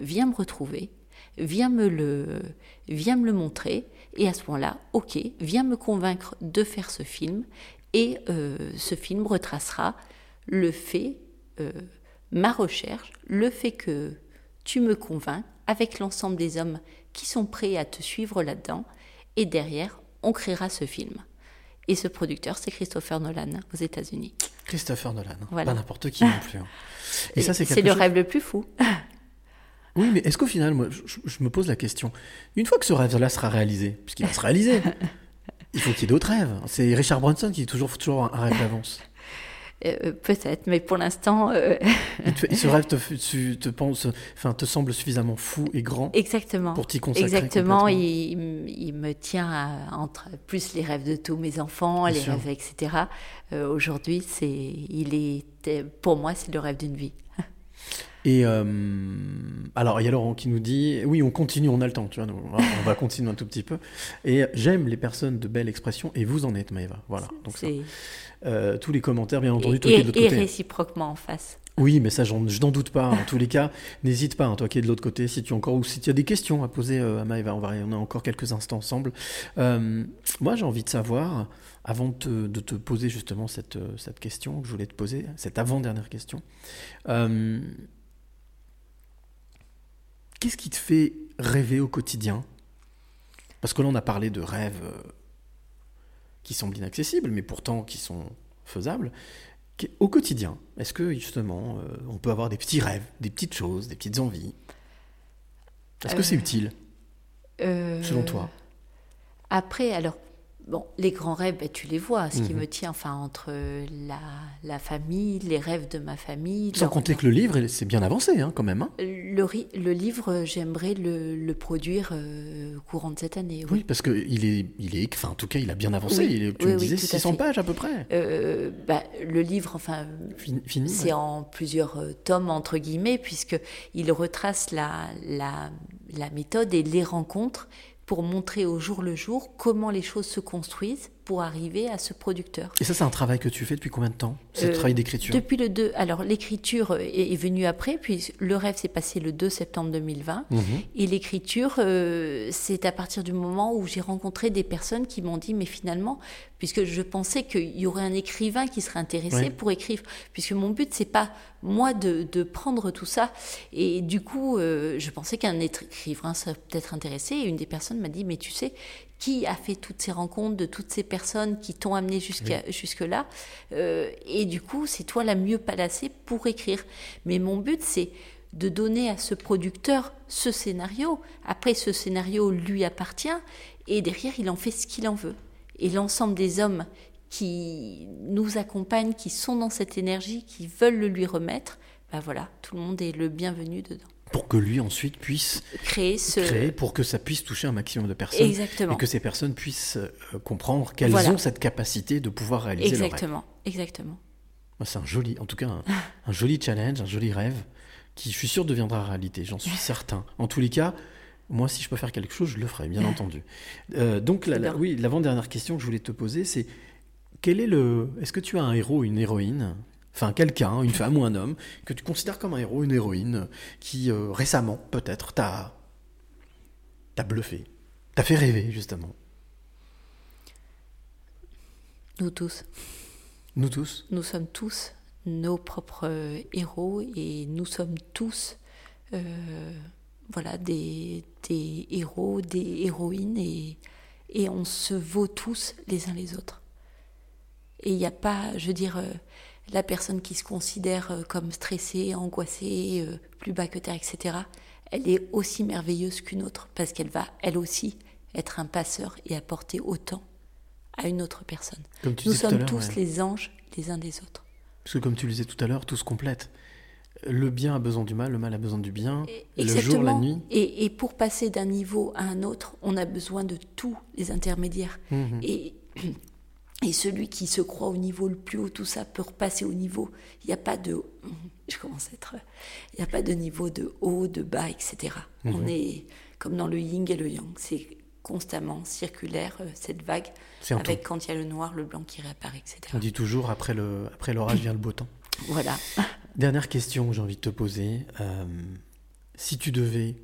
viens me retrouver, viens me le, viens me le montrer, et à ce moment-là, ok, viens me convaincre de faire ce film, et euh, ce film retracera le fait, euh, ma recherche, le fait que tu me convaincs avec l'ensemble des hommes qui sont prêts à te suivre là-dedans, et derrière, on créera ce film. Et ce producteur, c'est Christopher Nolan aux États-Unis. Christopher Nolan, pas n'importe qui non plus. Hein. Et, ça, c'est le rêve le plus fou. Oui, mais est-ce qu'au final, moi, je, me pose la question, une fois que ce rêve-là sera réalisé, puisqu'il va se réaliser, il faut qu'il y ait d'autres rêves. C'est Richard Branson qui est toujours, toujours un rêve d'avance. Euh, peut-être, mais pour l'instant. Euh, ce rêve te, te, pense, enfin, te semble suffisamment fou et grand Exactement. pour t'y consacrer. Exactement, il, il, me tient entre plus les rêves de tous mes enfants, les rêves, etc. Euh, aujourd'hui, c'est, il est, pour moi, c'est le rêve d'une vie. Et euh, alors, il y a Laurent qui nous dit Oui, on continue, on a le temps, tu vois, on va continuer un tout petit peu. Et j'aime les personnes de belle expression, et vous en êtes, Maëva. Voilà. Donc, euh, tous les commentaires, bien entendu, toi qui es de l'autre côté. Et réciproquement en face. Oui, mais ça, je n'en doute pas. En tous les cas, n'hésite pas, hein, toi qui es de l'autre côté, si tu as encore ou si tu as des questions à poser euh, à Maëva, on, va, on a encore quelques instants ensemble. moi, j'ai envie de savoir, avant de te, de te, poser justement cette, cette question que je voulais te poser, cette avant-dernière question, Qu'est-ce qui te fait rêver au quotidien? Parce que là, on a parlé de rêves euh, qui semblent inaccessibles, mais pourtant qui sont faisables. Au quotidien, est-ce que justement, euh, on peut avoir des petits rêves, des petites choses, des petites envies? Est-ce que c'est euh, utile, selon toi? Après, alors, Bon, les grands rêves, ben, tu les vois, ce qui mhm. me tient enfin entre la, la, famille, les rêves de ma famille. Sans compter que le livre, c'est bien avancé hein, quand même. Hein. Le, le, livre, j'aimerais le, le, produire euh, courant de cette année. Oui, parce qu'il est, il est, enfin, en tout cas, il a bien avancé. il tu me disais 600 pages à peu près. Euh, bah, le livre, enfin, c'est en plusieurs euh, tomes entre guillemets, puisque il retrace la, la, la méthode et les rencontres pour montrer au jour le jour comment les choses se construisent pour arriver à ce producteur. Et ça, c'est un travail que tu fais depuis combien de temps Ce euh, travail d'écriture? Depuis le 2. Alors, l'écriture est, venue après, puis le rêve s'est passé le 2 septembre 2020. Mhm. Et l'écriture, euh, c'est à partir du moment où j'ai rencontré des personnes qui m'ont dit, mais finalement, puisque je pensais qu'il y aurait un écrivain qui serait intéressé pour écrire, puisque mon but, c'est pas moi de, de, prendre tout ça. Et du coup, euh, je pensais qu'un écrivain serait peut-être intéressé. Et une des personnes m'a dit, mais tu sais, qui a fait toutes ces rencontres de toutes ces personnes qui t'ont amené jusqu'à jusque-là. Euh, et du coup, c'est toi la mieux placée pour écrire. Mais mon but, c'est de donner à ce producteur ce scénario. Après, ce scénario lui appartient et derrière, il en fait ce qu'il en veut. Et l'ensemble des hommes qui nous accompagnent, qui sont dans cette énergie, qui veulent le lui remettre, ben voilà, tout le monde est le bienvenu dedans. Pour que lui ensuite puisse créer, ce... créer pour que ça puisse toucher un maximum de personnes. Exactement. Et que ces personnes puissent euh, comprendre qu'elles ont cette capacité de pouvoir réaliser Exactement. leur rêve. Exactement. C'est un joli, en tout cas, un, un joli challenge, un joli rêve qui, je suis sûr, deviendra réalité. J'en suis certain. En tous les cas, moi, si je peux faire quelque chose, je le ferai, bien entendu. Euh, donc, la, la, oui, l'avant-dernière question que je voulais te poser, c'est quel est le. Est-ce que tu as un héros une héroïne? Enfin, quelqu'un, une femme ou un homme, que tu considères comme un héros, une héroïne, qui euh, récemment, peut-être, t'a. t'a bluffé, t'a fait rêver, justement Nous tous. Nous tous? Nous sommes tous nos propres héros et nous sommes tous. Euh, voilà, des, des, héros, des héroïnes, et, et, on se vaut tous les uns les autres. Et il n'y a pas, je veux dire, euh, la personne qui se considère euh, comme stressée, angoissée, euh, plus bas que terre, etc., elle est aussi merveilleuse qu'une autre, parce qu'elle va, elle aussi, être un passeur et apporter autant à une autre personne. Nous sommes tous ouais. les anges les uns des autres. Parce que comme tu le disais tout à l'heure, tout se complète le bien a besoin du mal, le mal a besoin du bien, Exactement. le jour, la nuit. Et, et, pour passer d'un niveau à un autre, on a besoin de tous les intermédiaires. Mmh. Et, et celui qui se croit au niveau le plus haut, tout ça, peut repasser au niveau. Il n'y a pas de. Je commence à être. Il n'y a pas de niveau de haut, de bas, etc. Mmh. On est comme dans le yin et le yang. C'est constamment circulaire, euh, cette vague, avec tout. quand il y a le noir, le blanc qui réapparaît, etc. On dit toujours après le après l'orage vient le beau temps. Voilà. Dernière question que j'ai envie de te poser. Euh, si tu devais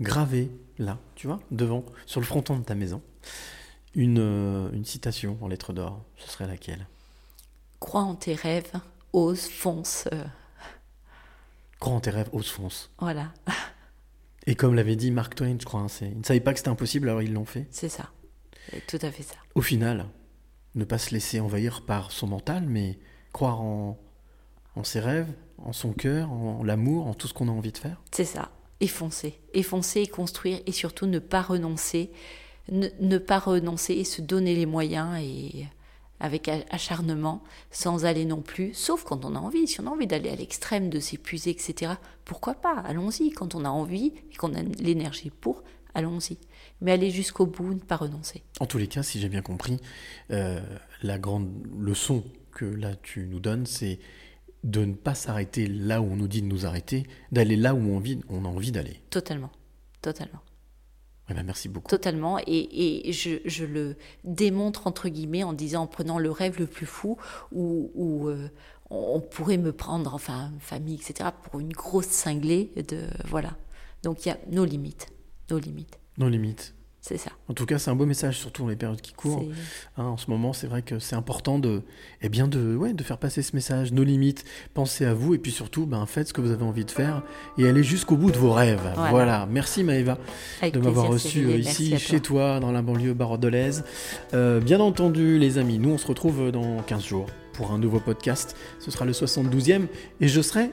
graver là, tu vois, devant, sur le fronton de ta maison, une, euh, une citation en lettres d'or, ce serait laquelle? Crois en tes rêves, ose, fonce. Euh... Crois en tes rêves, ose, fonce. Voilà. Et comme l'avait dit Mark Twain, je crois, hein, ils ne savaient pas que c'était impossible, alors ils l'ont fait. C'est ça. Tout à fait ça. Au final, ne pas se laisser envahir par son mental, mais croire en, en ses rêves, en son cœur, en l'amour, en tout ce qu'on a envie de faire C'est ça. Et foncer. Et foncer et construire et surtout ne pas renoncer. Ne, ne, pas renoncer et se donner les moyens et avec acharnement, sans aller non plus, sauf quand on a envie. Si on a envie d'aller à l'extrême, de s'épuiser, etc., pourquoi pas? Allons-y. Quand on a envie et qu'on a l'énergie pour, allons-y. Mais aller jusqu'au bout, ne pas renoncer. En tous les cas, si j'ai bien compris, euh, la grande leçon que là tu nous donnes, c'est de ne pas s'arrêter là où on nous dit de nous arrêter, d'aller là où on, vit, on a envie d'aller. Totalement, totalement. Eh merci beaucoup. Totalement, et, et je, je, le démontre entre guillemets en disant, en prenant le rêve le plus fou, où, où euh, on pourrait me prendre, enfin, famille, etc., pour une grosse cinglée de, voilà. Donc il y a nos limites, nos limites. Nos limites. C'est ça. En tout cas, c'est un beau message, surtout dans les périodes qui courent. Hein, en ce moment, c'est vrai que c'est important de, eh bien de, ouais, de faire passer ce message, nos limites. Pensez à vous et puis surtout, ben, faites ce que vous avez envie de faire et allez jusqu'au bout de vos rêves. Voilà. voilà. Merci Maëva Avec de m'avoir reçu Cyril, ici toi. chez toi, dans la banlieue bordelaise. Euh, bien entendu, les amis, nous on se retrouve dans 15 jours pour un nouveau podcast. Ce sera le 72e et je serai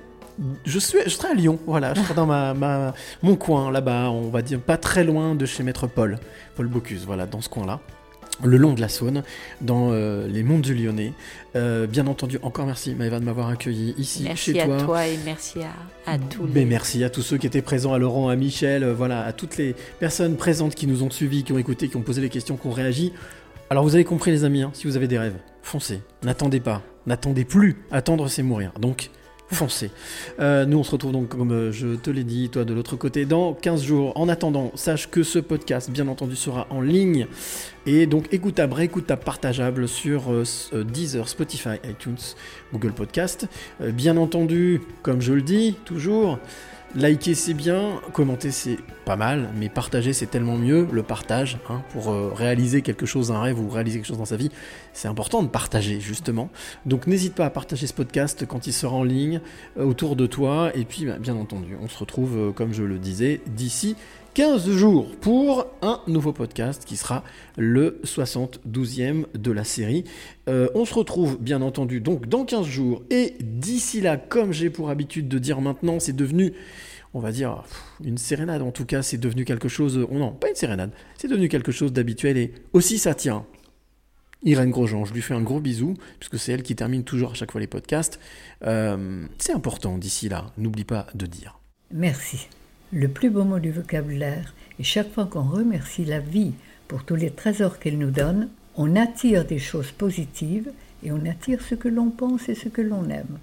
je, suis, je serai à Lyon, voilà, je serai dans ma, ma, mon coin là-bas, on va dire pas très loin de chez Maître Paul, Paul Bocuse, voilà, dans ce coin-là, le long de la Saône, dans euh, les monts du Lyonnais. Euh, bien entendu, encore merci Maëva de m'avoir accueilli ici merci chez toi. Merci à toi et merci à, à tous Mais les... merci à tous ceux qui étaient présents, à Laurent, à Michel, euh, voilà, à toutes les personnes présentes qui nous ont suivis, qui ont écouté, qui ont posé les questions, qui ont réagi. Alors vous avez compris les amis, hein, si vous avez des rêves, foncez, n'attendez pas, n'attendez plus, attendre c'est mourir. Donc foncez. Euh, nous, on se retrouve donc, comme euh, je te l'ai dit, toi de l'autre côté, dans 15 jours. En attendant, sache que ce podcast, bien entendu, sera en ligne. Et donc, écoutable, réécoutable, partageable sur euh, Deezer, Spotify, iTunes, Google Podcast. Bien entendu, comme je le dis toujours, Liker c'est bien, commenter c'est pas mal, mais partager c'est tellement mieux. Le partage, hein, pour euh, réaliser quelque chose, un rêve ou réaliser quelque chose dans sa vie, c'est important de partager justement. Donc n'hésite pas à partager ce podcast quand il sera en ligne euh, autour de toi. Et puis bah, bien entendu, on se retrouve, euh, comme je le disais, d'ici 15 jours pour un nouveau podcast qui sera le 72e de la série. Euh, on se retrouve bien entendu donc dans 15 jours et d'ici là, comme j'ai pour habitude de dire maintenant, c'est devenu on va dire, une sérénade. En tout cas, c'est devenu quelque chose. Oh non, pas une sérénade. C'est devenu quelque chose d'habituel et aussi ça tient. Irène Grosjean, je lui fais un gros bisou, puisque c'est elle qui termine toujours à chaque fois les podcasts. Euh, c'est important d'ici là, n'oublie pas de dire. Merci. Le plus beau mot du vocabulaire, et chaque fois qu'on remercie la vie pour tous les trésors qu'elle nous donne, on attire des choses positives et on attire ce que l'on pense et ce que l'on aime.